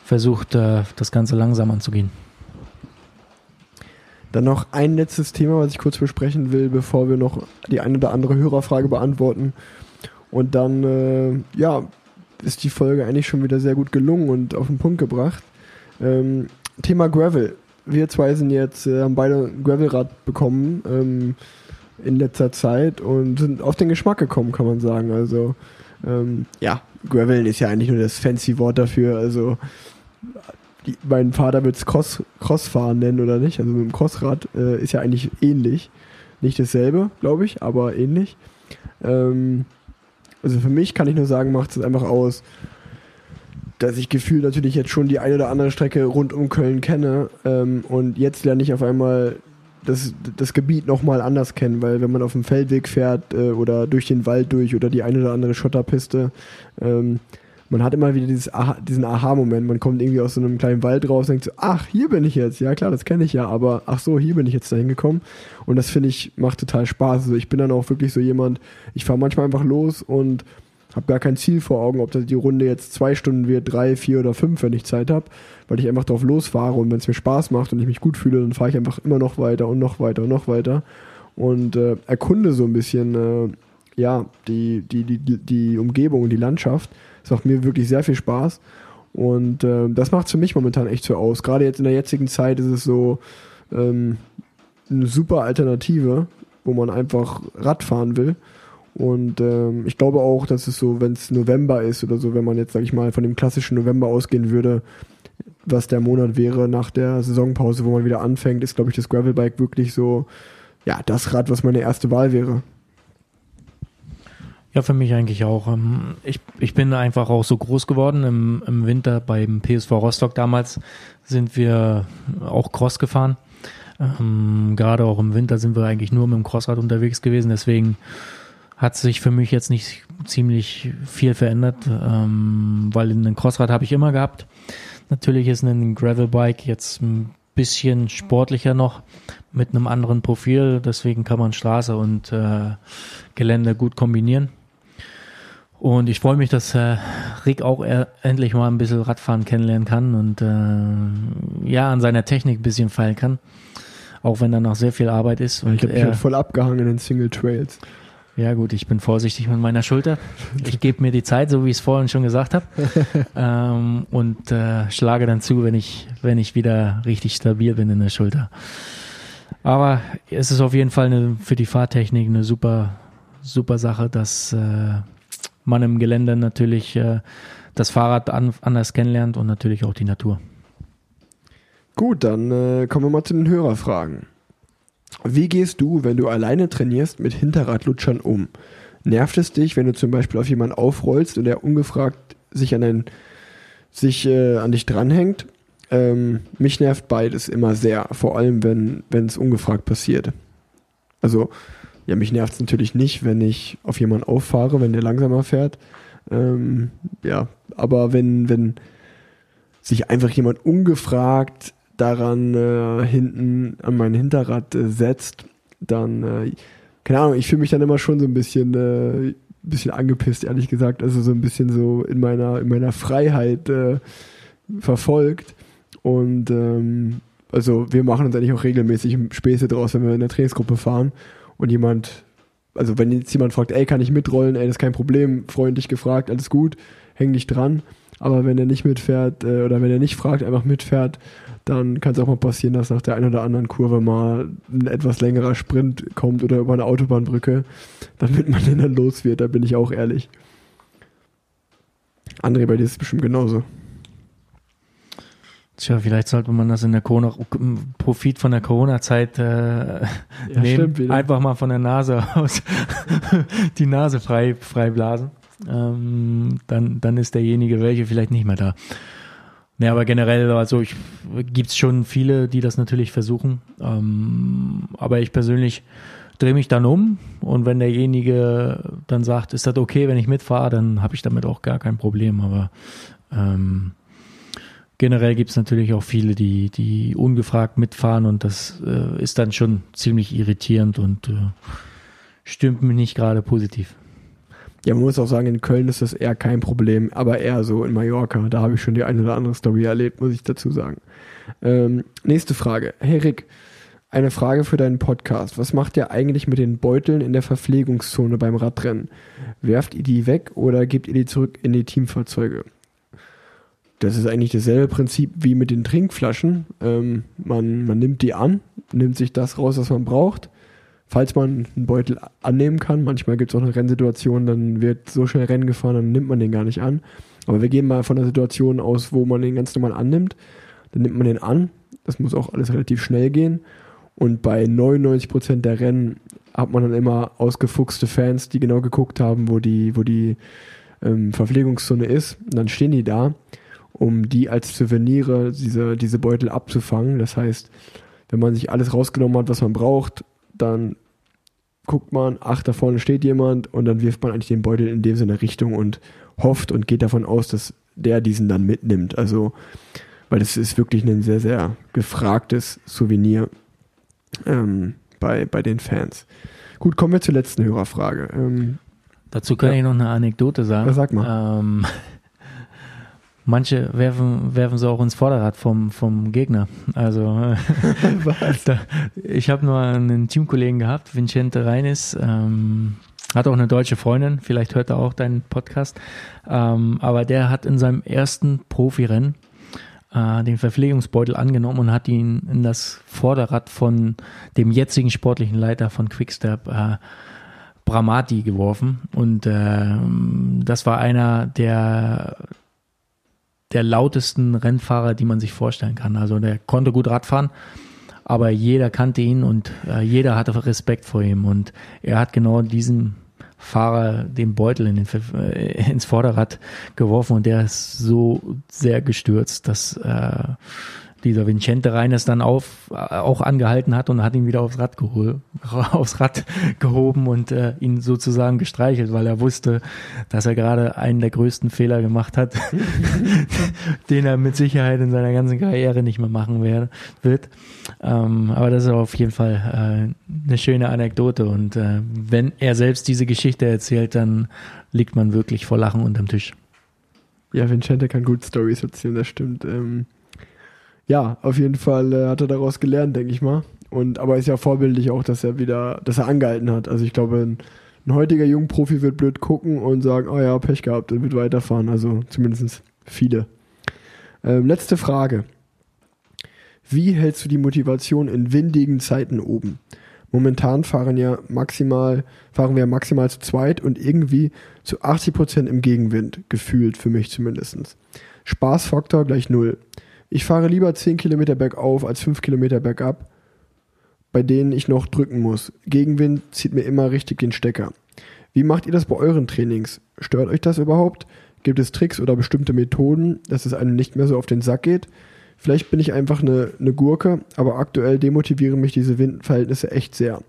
versucht, äh, das Ganze langsam anzugehen. Dann noch ein letztes Thema, was ich kurz besprechen will, bevor wir noch die eine oder andere Hörerfrage beantworten. Und dann, äh, ja, ist die Folge eigentlich schon wieder sehr gut gelungen und auf den Punkt gebracht. Ähm, Thema Gravel. Wir zwei sind jetzt, äh, haben beide ein Gravelrad bekommen ähm, in letzter Zeit und sind auf den Geschmack gekommen, kann man sagen. Also, ähm, ja, Gravel ist ja eigentlich nur das fancy Wort dafür. Also, die, mein Vater wird es Cross, Crossfahren nennen oder nicht. Also mit dem Crossrad äh, ist ja eigentlich ähnlich. Nicht dasselbe, glaube ich, aber ähnlich. Ähm, also für mich kann ich nur sagen, macht es einfach aus, dass ich gefühlt natürlich jetzt schon die eine oder andere Strecke rund um Köln kenne. Ähm, und jetzt lerne ich auf einmal das, das Gebiet nochmal anders kennen, weil wenn man auf dem Feldweg fährt äh, oder durch den Wald durch oder die eine oder andere Schotterpiste, ähm, man hat immer wieder dieses Aha, diesen Aha-Moment. Man kommt irgendwie aus so einem kleinen Wald raus und denkt so, ach, hier bin ich jetzt. Ja klar, das kenne ich ja, aber ach so, hier bin ich jetzt dahin gekommen. Und das finde ich, macht total Spaß. Also ich bin dann auch wirklich so jemand, ich fahre manchmal einfach los und habe gar kein Ziel vor Augen, ob das die Runde jetzt zwei Stunden wird, drei, vier oder fünf, wenn ich Zeit habe, weil ich einfach drauf losfahre und wenn es mir Spaß macht und ich mich gut fühle, dann fahre ich einfach immer noch weiter und noch weiter und noch weiter und äh, erkunde so ein bisschen äh, ja die, die, die, die Umgebung und die Landschaft es macht mir wirklich sehr viel Spaß. Und äh, das macht es für mich momentan echt so aus. Gerade jetzt in der jetzigen Zeit ist es so ähm, eine super Alternative, wo man einfach Rad fahren will. Und ähm, ich glaube auch, dass es so, wenn es November ist oder so, wenn man jetzt, sag ich mal, von dem klassischen November ausgehen würde, was der Monat wäre nach der Saisonpause, wo man wieder anfängt, ist, glaube ich, das Gravelbike wirklich so, ja, das Rad, was meine erste Wahl wäre. Ja, für mich eigentlich auch. Ähm, ich, ich bin einfach auch so groß geworden. Im, Im Winter beim PSV Rostock damals sind wir auch Cross gefahren. Ähm, gerade auch im Winter sind wir eigentlich nur mit dem Crossrad unterwegs gewesen. Deswegen hat sich für mich jetzt nicht ziemlich viel verändert, ähm, weil ein Crossrad habe ich immer gehabt. Natürlich ist ein Gravelbike jetzt ein bisschen sportlicher noch mit einem anderen Profil. Deswegen kann man Straße und äh, Gelände gut kombinieren. Und ich freue mich, dass äh, Rick auch endlich mal ein bisschen Radfahren kennenlernen kann und äh, ja, an seiner Technik ein bisschen feilen kann. Auch wenn da noch sehr viel Arbeit ist. Und ich habe halt voll abgehangen in den Single Trails. Ja gut, ich bin vorsichtig mit meiner Schulter. Ich gebe mir die Zeit, so wie ich es vorhin schon gesagt habe. [laughs] ähm, und äh, schlage dann zu, wenn ich, wenn ich wieder richtig stabil bin in der Schulter. Aber es ist auf jeden Fall eine, für die Fahrtechnik eine super, super Sache, dass äh, man im Gelände natürlich äh, das Fahrrad an, anders kennenlernt und natürlich auch die Natur. Gut, dann äh, kommen wir mal zu den Hörerfragen. Wie gehst du, wenn du alleine trainierst, mit Hinterradlutschern um? Nervt es dich, wenn du zum Beispiel auf jemanden aufrollst und er ungefragt sich an, ein, sich, äh, an dich dranhängt? Ähm, mich nervt beides immer sehr, vor allem wenn es ungefragt passiert. Also ja, mich nervt es natürlich nicht, wenn ich auf jemanden auffahre, wenn der langsamer fährt. Ähm, ja, aber wenn, wenn sich einfach jemand ungefragt daran äh, hinten an mein Hinterrad äh, setzt, dann, äh, keine Ahnung, ich fühle mich dann immer schon so ein bisschen, äh, bisschen angepisst, ehrlich gesagt. Also so ein bisschen so in meiner, in meiner Freiheit äh, verfolgt. Und ähm, also wir machen uns eigentlich auch regelmäßig Späße draus, wenn wir in der Trainingsgruppe fahren und jemand, also wenn jetzt jemand fragt, ey, kann ich mitrollen, ey, das ist kein Problem, freundlich gefragt, alles gut, häng dich dran. Aber wenn er nicht mitfährt äh, oder wenn er nicht fragt, einfach mitfährt, dann kann es auch mal passieren, dass nach der einen oder anderen Kurve mal ein etwas längerer Sprint kommt oder über eine Autobahnbrücke, damit man den dann los wird, da bin ich auch ehrlich. André, bei dir ist es bestimmt genauso. Tja, vielleicht sollte man das in der Corona, Profit von der Corona-Zeit äh, Ja, nehmen. stimmt. Einfach mal von der Nase aus [laughs] die Nase frei, frei blasen. Ähm, dann, dann ist derjenige welche vielleicht nicht mehr da. Ja, aber generell, also ich gibt's schon viele, die das natürlich versuchen. Ähm, aber ich persönlich drehe mich dann um und wenn derjenige dann sagt, ist das okay, wenn ich mitfahre, dann habe ich damit auch gar kein Problem. Aber ähm, generell gibt's natürlich auch viele, die, die ungefragt mitfahren und das äh, ist dann schon ziemlich irritierend und äh, stimmt mich nicht gerade positiv. Ja, man muss auch sagen, in Köln ist das eher kein Problem, aber eher so in Mallorca. Da habe ich schon die eine oder andere Story erlebt, muss ich dazu sagen. Ähm, nächste Frage. Hey Rick, eine Frage für deinen Podcast. Was macht ihr eigentlich mit den Beuteln in der Verpflegungszone beim Radrennen? Werft ihr die weg oder gebt ihr die zurück in die Teamfahrzeuge? Das ist eigentlich dasselbe Prinzip wie mit den Trinkflaschen. Ähm, man, man nimmt die an, nimmt sich das raus, was man braucht. Falls man einen Beutel annehmen kann, manchmal gibt es auch eine Rennsituation, dann wird so schnell Rennen gefahren, dann nimmt man den gar nicht an. Aber wir gehen mal von der Situation aus, wo man den ganz normal annimmt. Dann nimmt man den an. Das muss auch alles relativ schnell gehen. Und bei 99% der Rennen hat man dann immer ausgefuchste Fans, die genau geguckt haben, wo die, wo die ähm, Verpflegungszone ist. Und dann stehen die da, um die als Souvenire diese, diese Beutel abzufangen. Das heißt, wenn man sich alles rausgenommen hat, was man braucht, dann guckt man, ach, da vorne steht jemand und dann wirft man eigentlich den Beutel in dem Sinne Richtung und hofft und geht davon aus, dass der diesen dann mitnimmt. Also, weil das ist wirklich ein sehr, sehr gefragtes Souvenir ähm, bei, bei den Fans. Gut, kommen wir zur letzten Hörerfrage. Ähm, Dazu kann Ja. ich noch eine Anekdote sagen. Ja, sag mal. Ähm, manche werfen, werfen so auch ins Vorderrad vom, vom Gegner. Also [laughs] da, ich habe nur einen Teamkollegen gehabt, Vincente Reinis, ähm, hat auch eine deutsche Freundin, vielleicht hört er auch deinen Podcast. Ähm, aber der hat in seinem ersten Profirennen äh, den Verpflegungsbeutel angenommen und hat ihn in das Vorderrad von dem jetzigen sportlichen Leiter von Quickstep äh, Bramati geworfen und ähm, das war einer der der lautesten Rennfahrer, die man sich vorstellen kann. Also der konnte gut Radfahren, aber jeder kannte ihn und äh, jeder hatte Respekt vor ihm und er hat genau diesem Fahrer den Beutel in den, äh, ins Vorderrad geworfen und der ist so sehr gestürzt, dass äh, dieser Vincente Reines dann auf, äh, auch angehalten hat und hat ihn wieder aufs Rad, gehol, [laughs] aufs Rad gehoben und äh, ihn sozusagen gestreichelt, weil er wusste, dass er gerade einen der größten Fehler gemacht hat, [laughs] [laughs] den er mit Sicherheit in seiner ganzen Karriere nicht mehr machen werde, wird. Ähm, aber das ist auf jeden Fall äh, eine schöne Anekdote und äh, wenn er selbst diese Geschichte erzählt, dann liegt man wirklich vor Lachen unterm Tisch. Ja, Vincente kann gut Stories erzählen, das stimmt. Ähm, ja, auf jeden Fall äh, hat er daraus gelernt, denke ich mal. Und aber ist ja vorbildlich auch, dass er wieder, dass er angehalten hat. Also ich glaube, ein, ein heutiger Jungprofi wird blöd gucken und sagen, oh ja, Pech gehabt und wird weiterfahren. Also zumindest viele. Ähm, letzte Frage. Wie hältst du die Motivation in windigen Zeiten oben? Momentan fahren ja maximal, fahren wir maximal zu zweit und irgendwie zu 80 Prozent im Gegenwind, gefühlt für mich zumindest. Spaßfaktor gleich null. Ich fahre lieber 10 Kilometer bergauf als 5 Kilometer bergab, bei denen ich noch drücken muss. Gegenwind zieht mir immer richtig den Stecker. Wie macht ihr das bei euren Trainings? Stört euch das überhaupt? Gibt es Tricks oder bestimmte Methoden, dass es einem nicht mehr so auf den Sack geht? Vielleicht bin ich einfach eine, eine Gurke, aber aktuell demotivieren mich diese Windverhältnisse echt sehr.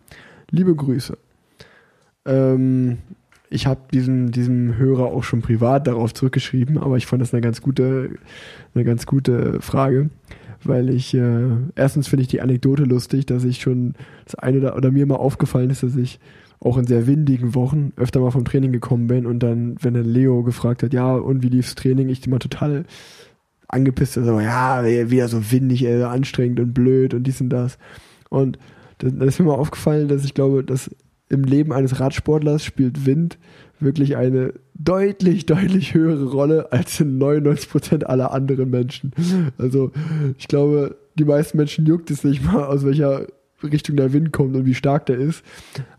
Liebe Grüße. Ähm, ich habe diesem, diesem Hörer auch schon privat darauf zurückgeschrieben, aber ich fand das eine ganz gute, eine ganz gute Frage, weil ich äh, erstens finde ich die Anekdote lustig, dass ich schon das eine oder, oder mir mal aufgefallen ist, dass ich auch in sehr windigen Wochen öfter mal vom Training gekommen bin und dann, wenn dann Leo gefragt hat, ja, und wie lief's Training, ich immer total angepisst, so, ja, wieder so windig, ey, anstrengend und blöd und dies und das. Und dann ist mir mal aufgefallen, dass ich glaube, dass im Leben eines Radsportlers spielt Wind wirklich eine deutlich, deutlich höhere Rolle als in 99% aller anderen Menschen. Also ich glaube, die meisten Menschen juckt es nicht mal, aus welcher Richtung der Wind kommt und wie stark der ist.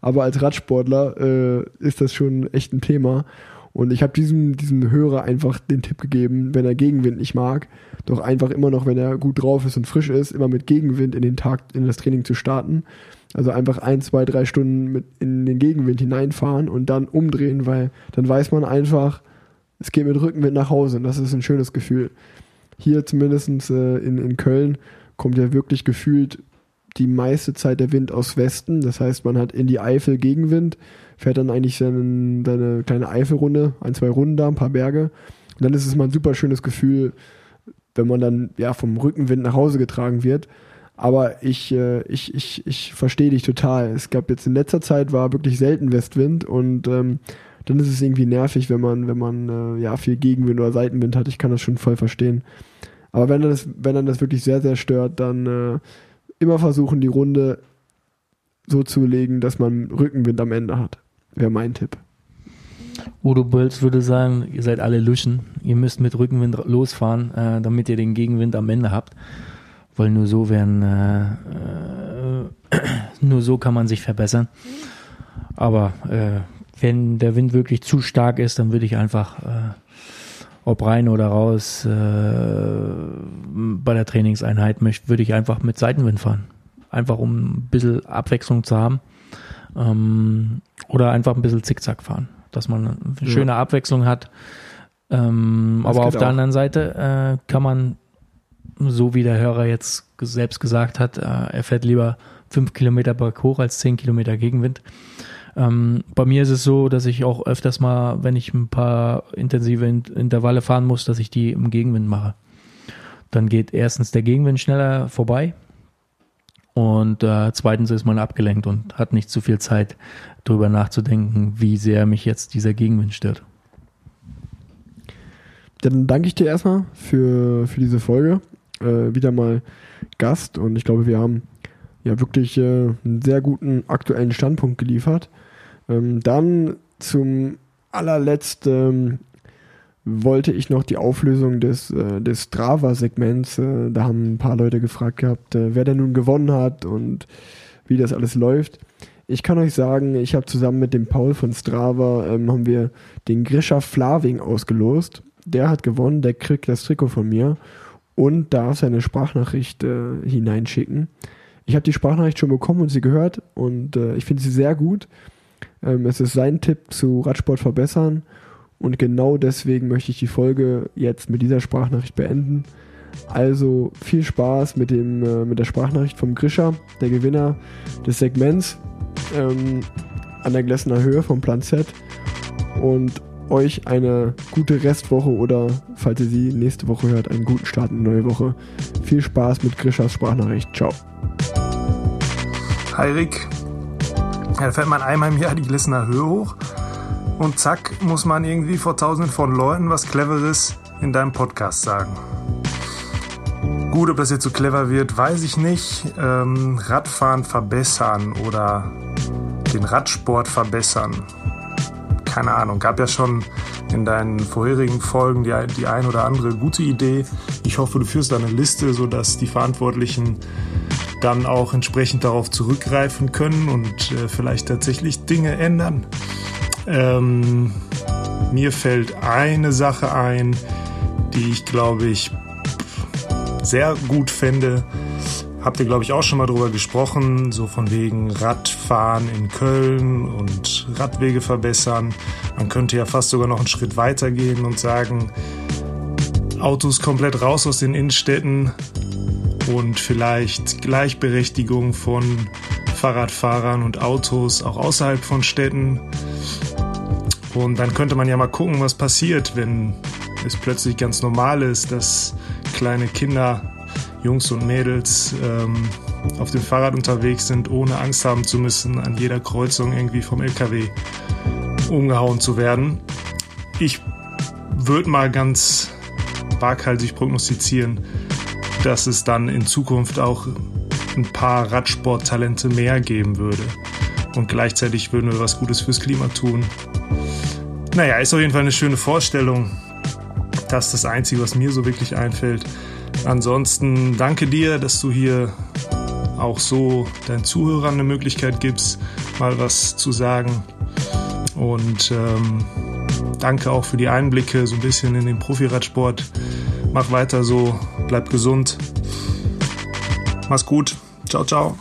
Aber als Radsportler äh, ist das schon echt ein Thema. Und ich habe diesem, diesem Hörer einfach den Tipp gegeben, wenn er Gegenwind nicht mag, doch einfach immer noch, wenn er gut drauf ist und frisch ist, immer mit Gegenwind in den Tag, in das Training zu starten. Also einfach ein, zwei, drei Stunden mit in den Gegenwind hineinfahren und dann umdrehen, weil dann weiß man einfach, es geht mit Rückenwind nach Hause und das ist ein schönes Gefühl. Hier zumindest äh, in, in Köln kommt ja wirklich gefühlt die meiste Zeit der Wind aus Westen. Das heißt, man hat in die Eifel Gegenwind, fährt dann eigentlich seine, seine kleine Eifelrunde, ein, zwei Runden da, ein paar Berge. Und dann ist es mal ein super schönes Gefühl, wenn man dann ja vom Rückenwind nach Hause getragen wird. Aber ich, äh, ich, ich, ich verstehe dich total. Es gab jetzt in letzter Zeit war wirklich selten Westwind und ähm, dann ist es irgendwie nervig, wenn man, wenn man äh, ja viel Gegenwind oder Seitenwind hat. Ich kann das schon voll verstehen. Aber wenn das, wenn dann das wirklich sehr, sehr stört, dann äh, immer versuchen, die Runde so zu legen, dass man Rückenwind am Ende hat. Wäre mein Tipp. Udo Bölz würde sagen, ihr seid alle Luschen. Ihr müsst mit Rückenwind losfahren, äh, damit ihr den Gegenwind am Ende habt. Weil nur so werden, äh, äh, nur so kann man sich verbessern. Aber äh, wenn der Wind wirklich zu stark ist, dann würde ich einfach, äh, ob rein oder raus, äh, bei der Trainingseinheit möchte, würde ich einfach mit Seitenwind fahren. Einfach um ein bisschen Abwechslung zu haben. Ähm, oder einfach ein bisschen Zickzack fahren, dass man eine ja. schöne Abwechslung hat. Ähm, aber auf der auch. anderen Seite äh, kann man, so wie der Hörer jetzt selbst gesagt hat, äh, er fährt lieber fünf Kilometer Parcours als zehn Kilometer Gegenwind. Ähm, bei mir ist es so, dass ich auch öfters mal, wenn ich ein paar intensive Intervalle fahren muss, dass ich die im Gegenwind mache. Dann geht erstens der Gegenwind schneller vorbei und äh, zweitens ist man abgelenkt und hat nicht zu viel Zeit, darüber nachzudenken, wie sehr mich jetzt dieser Gegenwind stört. Dann danke ich dir erstmal für, für diese Folge. Äh, wieder mal Gast und ich glaube, wir haben ja wirklich äh, einen sehr guten aktuellen Standpunkt geliefert. Ähm, dann zum allerletzten wollte ich noch die Auflösung des, äh, des Strava-Segments. Äh, da haben ein paar Leute gefragt gehabt, äh, wer denn nun gewonnen hat und wie das alles läuft. Ich kann euch sagen, ich habe zusammen mit dem Paul von Strava ähm, haben wir den Grisha Flaving ausgelost. Der hat gewonnen, der kriegt das Trikot von mir und darf seine Sprachnachricht äh, hineinschicken. Ich habe die Sprachnachricht schon bekommen und sie gehört und äh, ich finde sie sehr gut. Ähm, es ist sein Tipp zu Radsport verbessern und genau deswegen möchte ich die Folge jetzt mit dieser Sprachnachricht beenden. Also viel Spaß mit, dem, äh, mit der Sprachnachricht vom Grisha, der Gewinner des Segments ähm, an der Glessener Höhe vom Plan Z. Und euch eine gute Restwoche oder, falls ihr sie nächste Woche hört, einen guten Start in die neue Woche. Viel Spaß mit Grishas Sprachnachricht. Ciao. Hi Rick. Da fährt man einmal im Jahr die Glissener Höhe hoch und zack muss man irgendwie vor tausenden von Leuten was Cleveres in deinem Podcast sagen. Gut, ob das jetzt so clever wird, weiß ich nicht. Ähm, Radfahren verbessern oder den Radsport verbessern. Keine Ahnung, gab ja schon in deinen vorherigen Folgen die, die ein oder andere gute Idee. Ich hoffe, du führst da eine Liste, sodass die Verantwortlichen dann auch entsprechend darauf zurückgreifen können und äh, vielleicht tatsächlich Dinge ändern. Ähm, mir fällt eine Sache ein, die ich glaube ich sehr gut fände. Habt ihr, glaube ich, auch schon mal drüber gesprochen, so von wegen Radfahren in Köln und Radwege verbessern. Man könnte ja fast sogar noch einen Schritt weiter gehen und sagen, Autos komplett raus aus den Innenstädten und vielleicht Gleichberechtigung von Fahrradfahrern und Autos auch außerhalb von Städten. Und dann könnte man ja mal gucken, was passiert, wenn es plötzlich ganz normal ist, dass kleine Kinder, Jungs und Mädels ähm, auf dem Fahrrad unterwegs sind, ohne Angst haben zu müssen, an jeder Kreuzung irgendwie vom LKW umgehauen zu werden. Ich würde mal ganz waghalsig prognostizieren, dass es dann in Zukunft auch ein paar Radsporttalente mehr geben würde. Und gleichzeitig würden wir was Gutes fürs Klima tun. Naja, ist auf jeden Fall eine schöne Vorstellung. Das ist das Einzige, was mir so wirklich einfällt. Ansonsten danke dir, dass du hier auch so deinen Zuhörern eine Möglichkeit gibst, mal was zu sagen. Und ähm, Danke auch für die Einblicke so ein bisschen in den Profiradsport. Mach weiter so, bleib gesund. Mach's gut. Ciao, ciao.